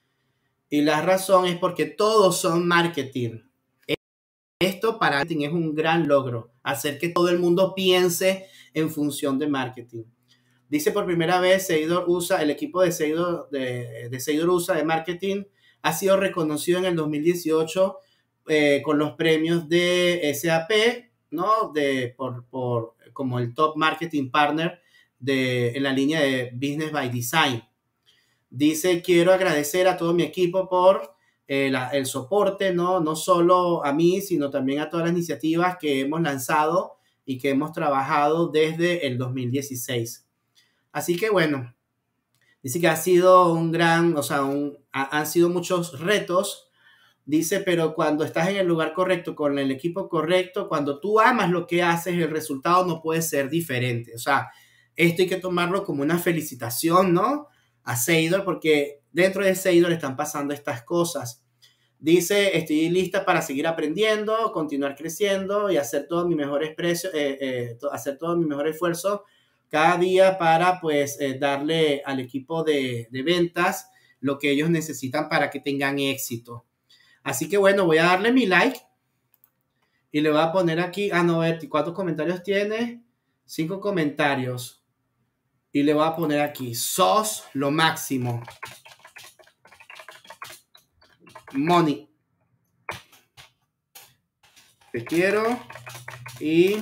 Y la razón es porque todos son marketing. Esto para marketing es un gran logro, hacer que todo el mundo piense en función de marketing. Dice por primera vez Seguidor USA, el equipo de Seguidor, de, de USA de marketing ha sido reconocido en el 2018 eh, con los premios de SAP, ¿no? De, por, por, como el Top Marketing Partner de, en la línea de Business by Design. Dice, quiero agradecer a todo mi equipo por eh, el soporte, ¿no? No solo a mí, sino también a todas las iniciativas que hemos lanzado y que hemos trabajado desde el 2016. Así que bueno, dice que ha sido un gran, o sea, un, han sido muchos retos Dice, pero cuando estás en el lugar correcto, con el equipo correcto, cuando tú amas lo que haces, el resultado no puede ser diferente. O sea, esto hay que tomarlo como una felicitación, ¿no? A Seidor, porque dentro de Seidor están pasando estas cosas. Dice, estoy lista para seguir aprendiendo, continuar creciendo y hacer todo mi mejor expreso, eh, eh, hacer todo mi mejor esfuerzo cada día para pues eh, darle al equipo de, ventas lo que ellos necesitan para que tengan éxito. Así que bueno, voy a darle mi like y le voy a poner aquí, ah, no, ¿cuántos comentarios tiene? Cinco comentarios. Y le voy a poner aquí, sos lo máximo. Moni. Te quiero y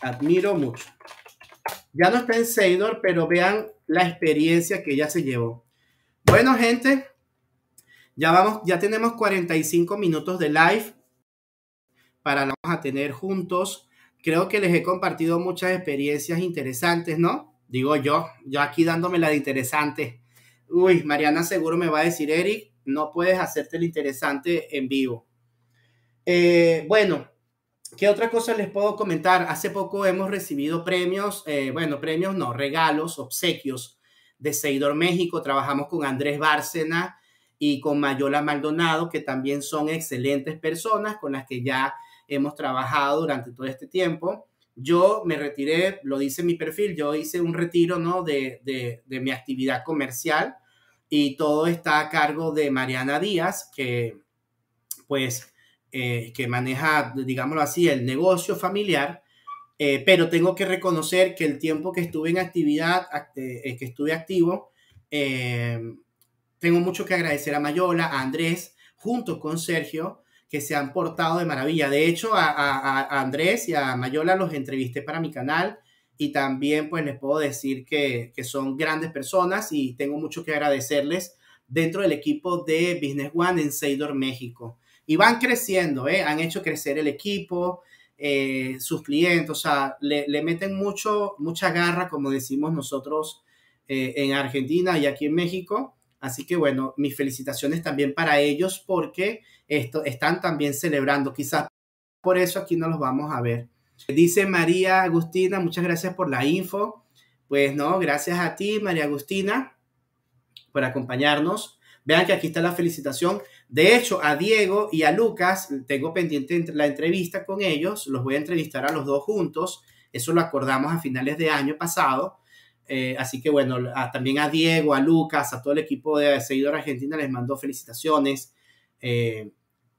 admiro mucho. Ya no está en Seidor, pero vean la experiencia que ella se llevó. Bueno, gente, ya vamos, ya tenemos 45 minutos de live para vamos a tener juntos. Creo que les he compartido muchas experiencias interesantes, ¿no? Digo yo, yo aquí dándome la de interesante. Uy, Mariana seguro me va a decir, Eric, no puedes hacerte el interesante en vivo. Eh, bueno, ¿qué otra cosa les puedo comentar? Hace poco hemos recibido premios, eh, bueno, premios no, regalos, obsequios de Seidor México. Trabajamos con Andrés Bárcena y con Mayola Maldonado, que también son excelentes personas con las que ya hemos trabajado durante todo este tiempo. Yo me retiré, lo dice mi perfil, yo hice un retiro ¿no? de, de, mi actividad comercial y todo está a cargo de Mariana Díaz, que pues eh, que maneja, digámoslo así, el negocio familiar. Eh, pero tengo que reconocer que el tiempo que estuve en actividad, eh, que estuve activo, tengo mucho que agradecer a Mayola, a Andrés, junto con Sergio, que se han portado de maravilla. De hecho, a, Andrés y a Mayola los entrevisté para mi canal y también pues les puedo decir que, son grandes personas y tengo mucho que agradecerles dentro del equipo de Business One en Seidor, México. Y van creciendo, ¿eh? han hecho crecer el equipo, eh, sus clientes, o sea, le, meten mucho, mucha garra, como decimos nosotros eh, en Argentina y aquí en México. Así que bueno, mis felicitaciones también para ellos porque esto, están también celebrando. Quizás por eso aquí no los vamos a ver. Dice María Agustina, muchas gracias por la info. Pues no, gracias a ti, María Agustina. por acompañarnos. Vean que aquí está la felicitación. De hecho, a Diego y a Lucas tengo pendiente la entrevista con ellos. Los voy a entrevistar a los dos juntos. Eso lo acordamos a finales de año pasado. Eh, así que bueno, también a Diego, a Lucas, a todo el equipo de Seguidor Argentina les mando felicitaciones. Eh,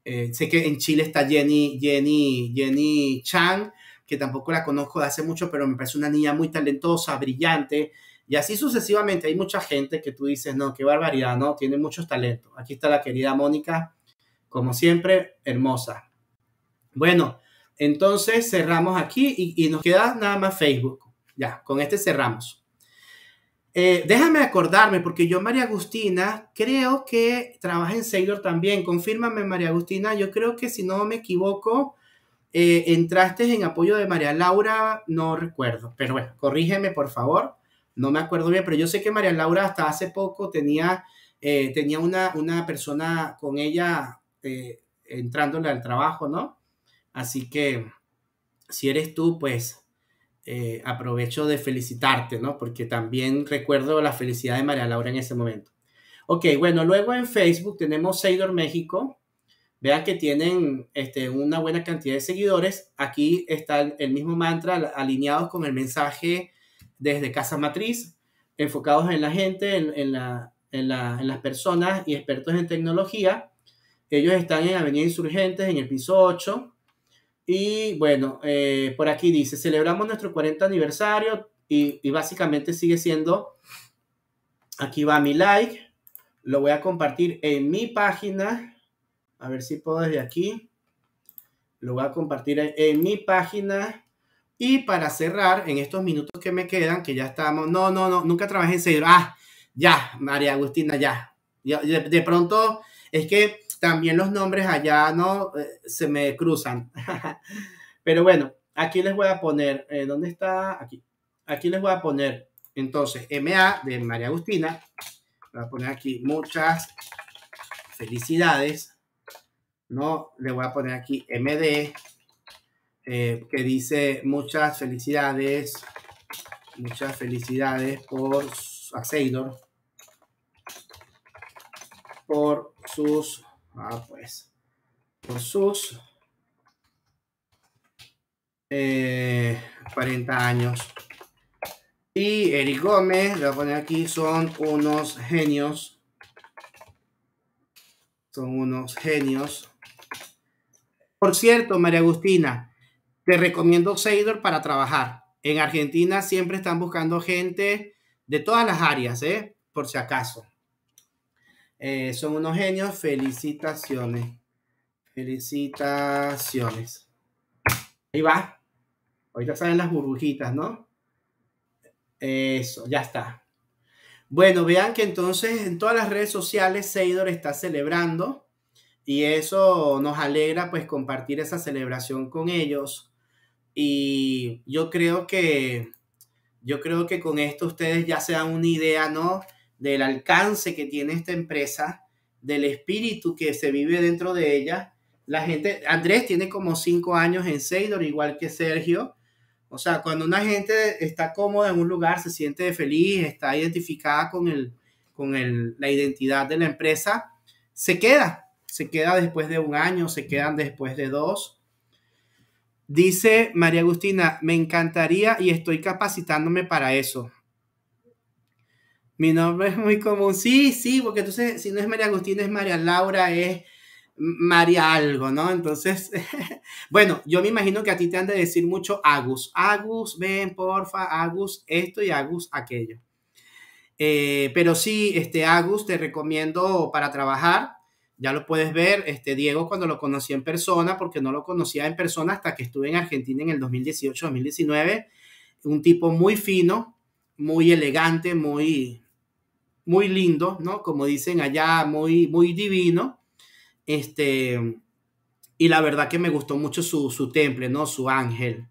eh, sé que en Chile está Jenny, Jenny, Jenny Chang, que tampoco la conozco de hace mucho, pero me parece una niña muy talentosa, brillante. Y así sucesivamente, hay mucha gente que tú dices, no, qué barbaridad, ¿no? Tiene muchos talentos. Aquí está la querida Mónica, como siempre, hermosa. Bueno, entonces cerramos aquí y, y nos queda nada más Facebook. Ya, con este cerramos. Eh, déjame acordarme, porque yo, María Agustina, creo que trabaja en Sailor también. Confírmame, María Agustina. Yo creo que si no me equivoco, eh, entraste en apoyo de María Laura, no recuerdo. Pero bueno, corrígeme, por favor. No me acuerdo bien, pero yo sé que María Laura hasta hace poco tenía, eh, tenía una, una persona con ella entrándole al trabajo, ¿no? Así que si eres tú, pues eh, aprovecho de felicitarte, ¿no? Porque también recuerdo la felicidad de María Laura en ese momento. Ok, bueno, luego en Facebook tenemos Seidor México. Vean que tienen este, una buena cantidad de seguidores. Aquí está el, mismo mantra alineados con el mensaje desde Casa Matriz, enfocados en la gente, en, en, la, en, la, en las personas y expertos en tecnología. Ellos están en Avenida Insurgentes, en el piso 8. Y bueno, eh, por aquí dice, celebramos nuestro 40 aniversario y, básicamente sigue siendo, aquí va mi like, lo voy a compartir en mi página, a ver si puedo desde aquí, lo voy a compartir en, mi página. Y para cerrar, en estos minutos que me quedan, que ya estamos, no, no, no, nunca trabajé en serio, ah, ya, María Agustina, ya, de pronto es que también los nombres allá no eh, se me cruzan. Pero bueno, aquí les voy a poner, eh, ¿dónde está? Aquí. Aquí les voy a poner, entonces, MA de María Agustina. Voy a poner aquí muchas felicidades. No, le voy a poner aquí MD, eh, que dice muchas felicidades, muchas felicidades por Aceidor, por sus Ah, pues. Por sus 40 eh, años. Y Eric Gómez, le voy a poner aquí, son unos genios. Son unos genios. Por cierto, María Agustina, te recomiendo Seidor para trabajar. En Argentina siempre están buscando gente de todas las áreas, ¿eh? Por si acaso. Eh, son unos genios. Felicitaciones. Felicitaciones. Ahí va. Ahorita salen las burbujitas, ¿no? Eso, ya está. Bueno, vean que entonces en todas las redes sociales Seidor está celebrando y eso nos alegra pues compartir esa celebración con ellos. Y yo creo que yo creo que con esto ustedes ya se dan una idea, ¿no? Del alcance que tiene esta empresa, del espíritu que se vive dentro de ella. La gente, Andrés tiene como cinco años en Seidor, igual que Sergio. O sea, cuando una gente está cómoda en un lugar, se siente feliz, está identificada con, el, con el, la identidad de la empresa, se queda, se queda después de un año, se quedan después de dos. Dice María Agustina, me encantaría y estoy capacitándome para eso. Mi nombre es muy común. Sí, sí, porque entonces, si no es María Agustina, es María Laura, es María algo, ¿no? Entonces, bueno, yo me imagino que a ti te han de decir mucho Agus. Agus, ven, porfa, Agus, esto y Agus, aquello. Eh, pero sí, este Agus te recomiendo para trabajar. Ya lo puedes ver, este Diego cuando lo conocí en persona, porque no lo conocía en persona hasta que estuve en Argentina en el 2018-2019. Un tipo muy fino, muy elegante, muy, muy lindo, ¿no? Como dicen allá, muy, muy divino. Este, y la verdad que me gustó mucho su, su temple, ¿no? Su ángel.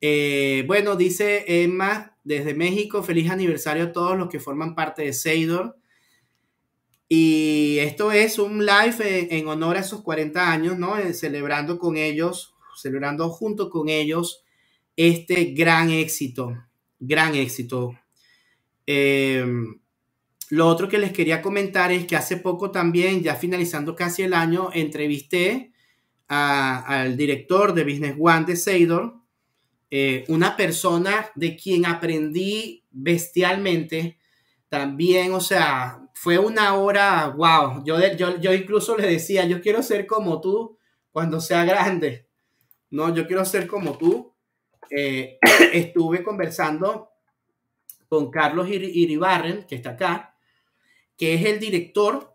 Eh, bueno, dice Emma desde México, feliz aniversario a todos los que forman parte de Seidor. Y esto es un live en, honor a esos 40 años, ¿no? Eh, celebrando con ellos, celebrando junto con ellos este gran éxito, gran éxito. Eh, lo otro que les quería comentar es que hace poco también, ya finalizando casi el año, entrevisté al director de Business One de Seidor, eh, una persona de quien aprendí bestialmente también, o sea, fue una hora, wow, yo, yo, yo incluso le decía, yo quiero ser como tú cuando sea grande, no, yo quiero ser como tú. Eh, estuve conversando con Carlos Iribarren, que está acá, que es el director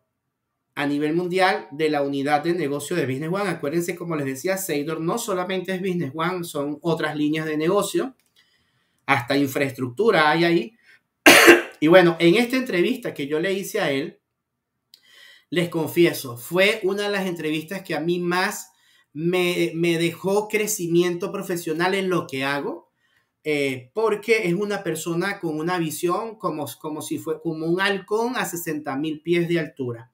a nivel mundial de la unidad de negocio de Business One. Acuérdense, como les decía, Seidor no solamente es Business One, son otras líneas de negocio, hasta infraestructura hay ahí. y bueno, en esta entrevista que yo le hice a él, les confieso, fue una de las entrevistas que a mí más me, dejó crecimiento profesional en lo que hago, eh, porque es una persona con una visión como, como si fue como un halcón a 60 mil pies de altura.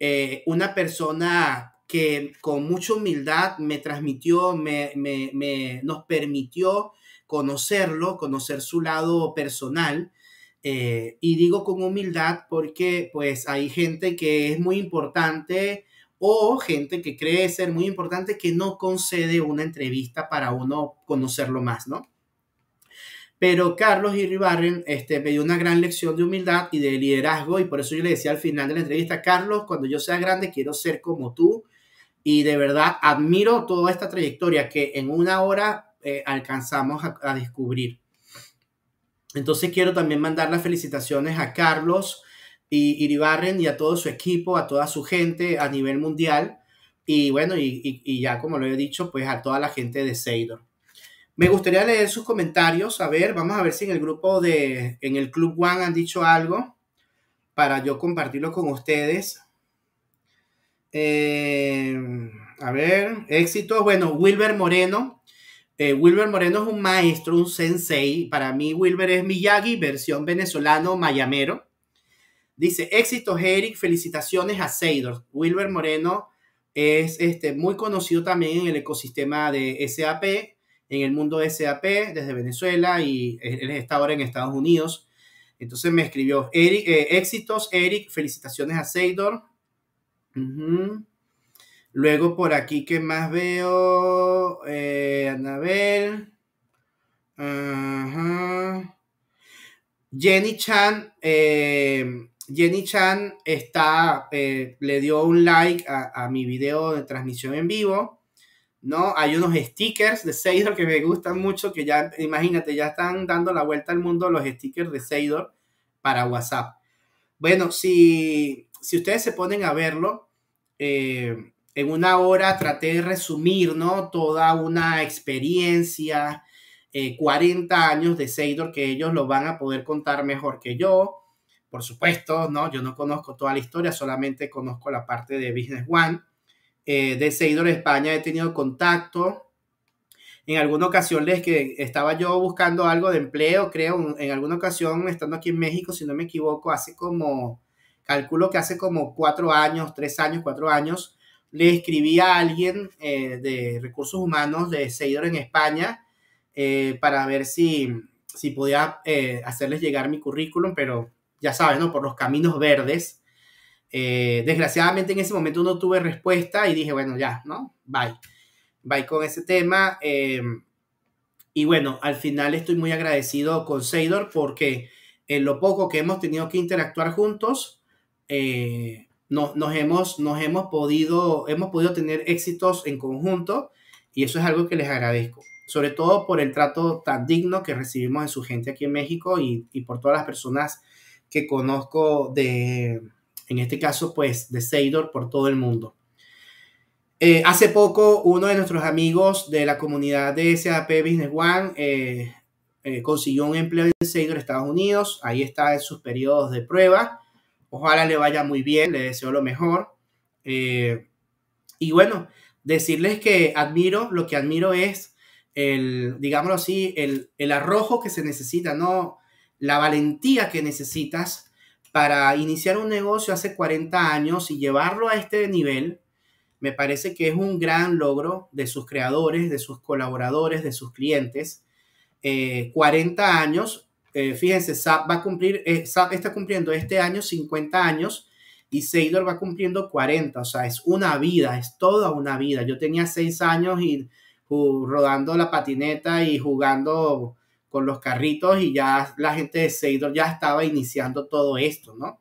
Eh, una persona que con mucha humildad me transmitió, me, nos permitió conocerlo, conocer su lado personal. Eh, y digo con humildad porque pues hay gente que es muy importante o gente que cree ser muy importante que no concede una entrevista para uno conocerlo más, ¿no? Pero Carlos Iribarren este, me dio una gran lección de humildad y de liderazgo y por eso yo le decía al final de la entrevista, Carlos, cuando yo sea grande quiero ser como tú y de verdad admiro toda esta trayectoria que en una hora eh, alcanzamos a, descubrir. Entonces quiero también mandar las felicitaciones a Carlos y Iribarren y a todo su equipo, a toda su gente a nivel mundial y bueno, y, y ya como lo he dicho, pues a toda la gente de Seidor. Me gustaría leer sus comentarios. A ver, vamos a ver si en el grupo de, en el Club One han dicho algo para yo compartirlo con ustedes. Eh, a ver, éxitos. Bueno, Wilber Moreno. Eh, Wilber Moreno es un maestro, un sensei. Para mí, Wilber es Miyagi, versión venezolano mayamero. Dice, éxitos, Eric. Felicitaciones a Seidor. Wilber Moreno es este, muy conocido también en el ecosistema de SAP en el mundo SAP desde Venezuela y él está ahora en Estados Unidos. Entonces me escribió, Eric, eh, éxitos, Eric, felicitaciones a Seidor. Luego por aquí, ¿qué más veo? Eh, Anabel. Jenny Chan, eh, Jenny Chan está, le dio un like a, a mi video de transmisión en vivo. ¿No? Hay unos stickers de Seidor que me gustan mucho, que ya, imagínate, ya están dando la vuelta al mundo los stickers de Seidor para WhatsApp. Bueno, si, si ustedes se ponen a verlo, eh, en una hora traté de resumir, ¿no? Toda una experiencia, 40 eh, años de Seidor, que ellos lo van a poder contar mejor que yo. Por supuesto, ¿no? Yo no conozco toda la historia, solamente conozco la parte de Business One eh, de Seidor España he tenido contacto. En alguna ocasión les que estaba yo buscando algo de empleo, creo, en alguna ocasión estando aquí en México, si no me equivoco, hace como, calculo que hace como cuatro años, tres años, cuatro años, le escribí a alguien eh, de recursos humanos de Seidor en España eh, para ver si, si podía hacerles llegar mi currículum, pero ya saben, ¿no? Por los caminos verdes eh, desgraciadamente en ese momento no tuve respuesta y dije, bueno, ya, ¿no? Bye. Bye con ese tema. Em, y bueno, al final estoy muy agradecido con Seidor porque en lo poco que hemos tenido que interactuar juntos, eh, nos, hemos, nos hemos, podido, hemos podido tener éxitos en conjunto y eso es algo que les agradezco. Sobre todo por el trato tan digno que recibimos de su gente aquí en México y, y por todas las personas que conozco de, en este caso pues de Seidor por todo el mundo. Eh, hace poco uno de nuestros amigos de la comunidad de SAP Business One eh, eh, consiguió un empleo en Seidor Estados Unidos, ahí está en sus periodos de prueba, ojalá le vaya muy bien, le deseo lo mejor. y bueno, decirles que admiro, lo que admiro es el, digámoslo así, el, el arrojo que se necesita, ¿no? La valentía que necesitas para iniciar un negocio hace 40 años y llevarlo a este nivel, me parece que es un gran logro de sus creadores, de sus colaboradores, de sus clientes. 40 eh, años eh, fíjense, SAP va a cumplir, eh, está cumpliendo este año 50 años y Seidor va cumpliendo 40, o sea, es una vida, es toda una vida. Yo tenía 6 años y rodando la patineta y jugando con los carritos y ya la gente de Seidor ya estaba iniciando todo esto, ¿no?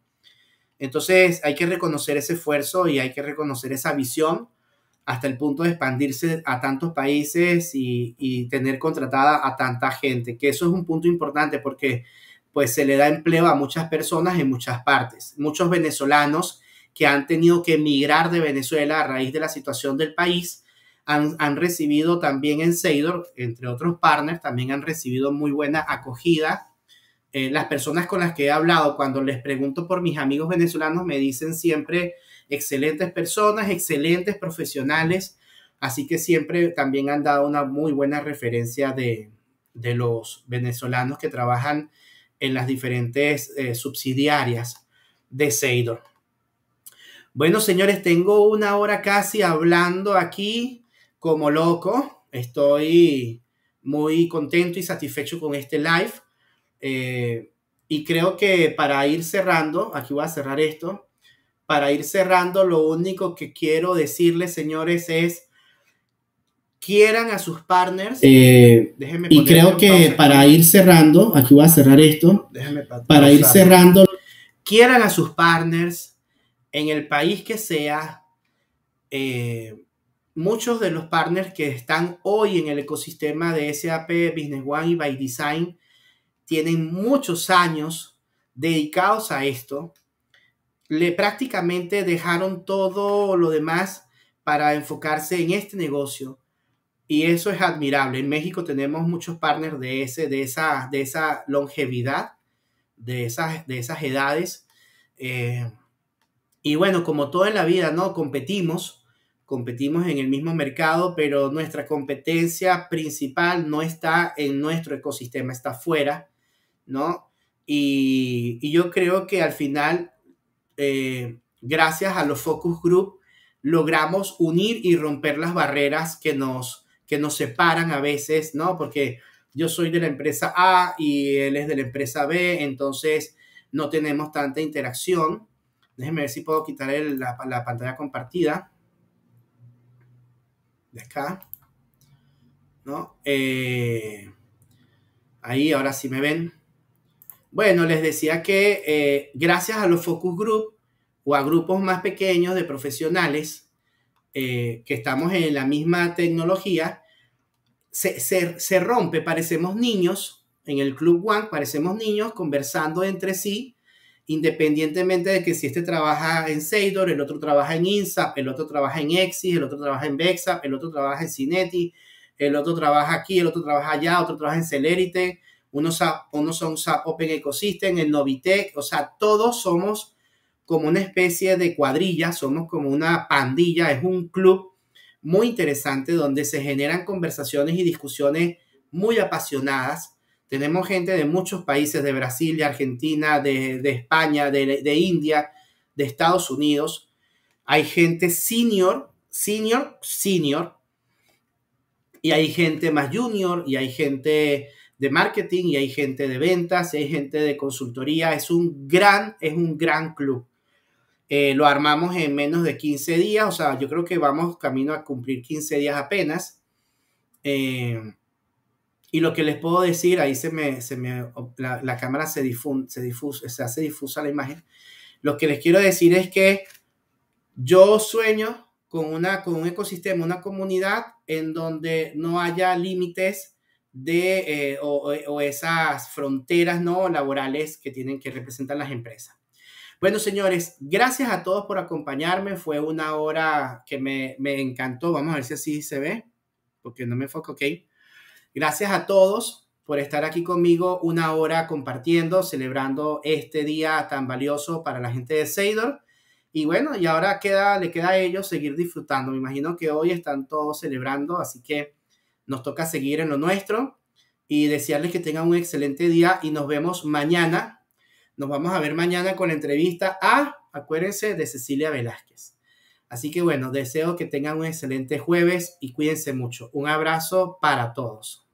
Entonces hay que reconocer ese esfuerzo y hay que reconocer esa visión hasta el punto de expandirse a tantos países y, tener contratada a tanta gente, que eso es un punto importante porque pues se le da empleo a muchas personas en muchas partes. Muchos venezolanos que han tenido que emigrar de Venezuela a raíz de la situación del país han, han recibido también en Seidor, entre otros partners, también han recibido muy buena acogida. Eh, las personas con las que he hablado, cuando les pregunto por mis amigos venezolanos, me dicen siempre excelentes personas, excelentes profesionales, así que siempre también han dado una muy buena referencia de, los venezolanos que trabajan en las diferentes eh, subsidiarias de Seidor. Bueno, señores, tengo una hora casi hablando aquí como loco. Estoy muy contento y satisfecho con este live. Eh, y creo que para ir cerrando, aquí voy a cerrar esto, para ir cerrando, lo único que quiero decirles, señores, es quieran a sus partners. Eh, y creo que para ir cerrando, aquí voy a cerrar esto, para ir cerrando, quieran a sus partners en el país que sea. Eh, muchos de los partners que están hoy en el ecosistema de SAP Business One y By Design tienen muchos años dedicados a esto le prácticamente dejaron todo lo demás para enfocarse en este negocio. Y eso es admirable. En México tenemos muchos partners de, ese, de, esa, de esa longevidad, de esas, de esas edades. Eh, y bueno, como todo en la vida, ¿no? Competimos, competimos en el mismo mercado, pero nuestra competencia principal no está en nuestro ecosistema, está fuera, ¿no? Y, y yo creo que al final eh, gracias a los focus group, logramos unir y romper las barreras que nos, que nos separan a veces, ¿no? Porque yo soy de la empresa A y él es de la empresa B, entonces no tenemos tanta interacción. Déjenme ver si puedo quitar la, la, pantalla compartida. De acá. ¿No? Eh, ahí, ahora sí me ven. Bueno, les decía que eh, gracias a los focus group o a grupos más pequeños de profesionales eh, que estamos en la misma tecnología, se, se, rompe, parecemos niños, en el Club One parecemos niños conversando entre sí, independientemente de que si este trabaja en Seidor, el otro trabaja en INSAP, el otro trabaja en Exis, el otro trabaja en Bexap, el otro trabaja en Cineti, el otro trabaja aquí, el otro trabaja allá, otro trabaja en Celerite, unos, son SAP Open Ecosystem, el Novitec, o sea, todos somos como una especie de cuadrilla, somos como una pandilla, es un club muy interesante donde se generan conversaciones y discusiones muy apasionadas. Tenemos gente de muchos países, de Brasil, de Argentina, de, España, de, India, de Estados Unidos. Hay gente senior, senior, senior, y hay gente más junior, y hay gente de marketing y hay gente de ventas, y hay gente de consultoría. Es un gran, es un gran club. Eh, lo armamos en menos de 15 días, o sea, yo creo que vamos camino a cumplir 15 días apenas. Eh, y lo que les puedo decir, ahí se me, se me la, cámara se, se, difusa, se hace difusa la imagen. Lo que les quiero decir es que yo sueño con, una, con un ecosistema, una comunidad en donde no haya límites de, eh, o, esas fronteras no laborales que tienen que representar las empresas. Bueno, señores, gracias a todos por acompañarme. Fue una hora que me, me encantó. Vamos a ver si así se ve, porque no me enfoco, ok. Gracias a todos por estar aquí conmigo una hora compartiendo, celebrando este día tan valioso para la gente de Seidor. Y bueno, y ahora le queda a ellos seguir disfrutando. Me imagino que hoy están todos celebrando, así que nos toca seguir en lo nuestro y desearles que tengan un excelente día y nos vemos mañana. Nos vamos a ver mañana con la entrevista a, acuérdense, de Cecilia Velázquez. Así que bueno, deseo que tengan un excelente jueves y cuídense mucho. Un abrazo para todos.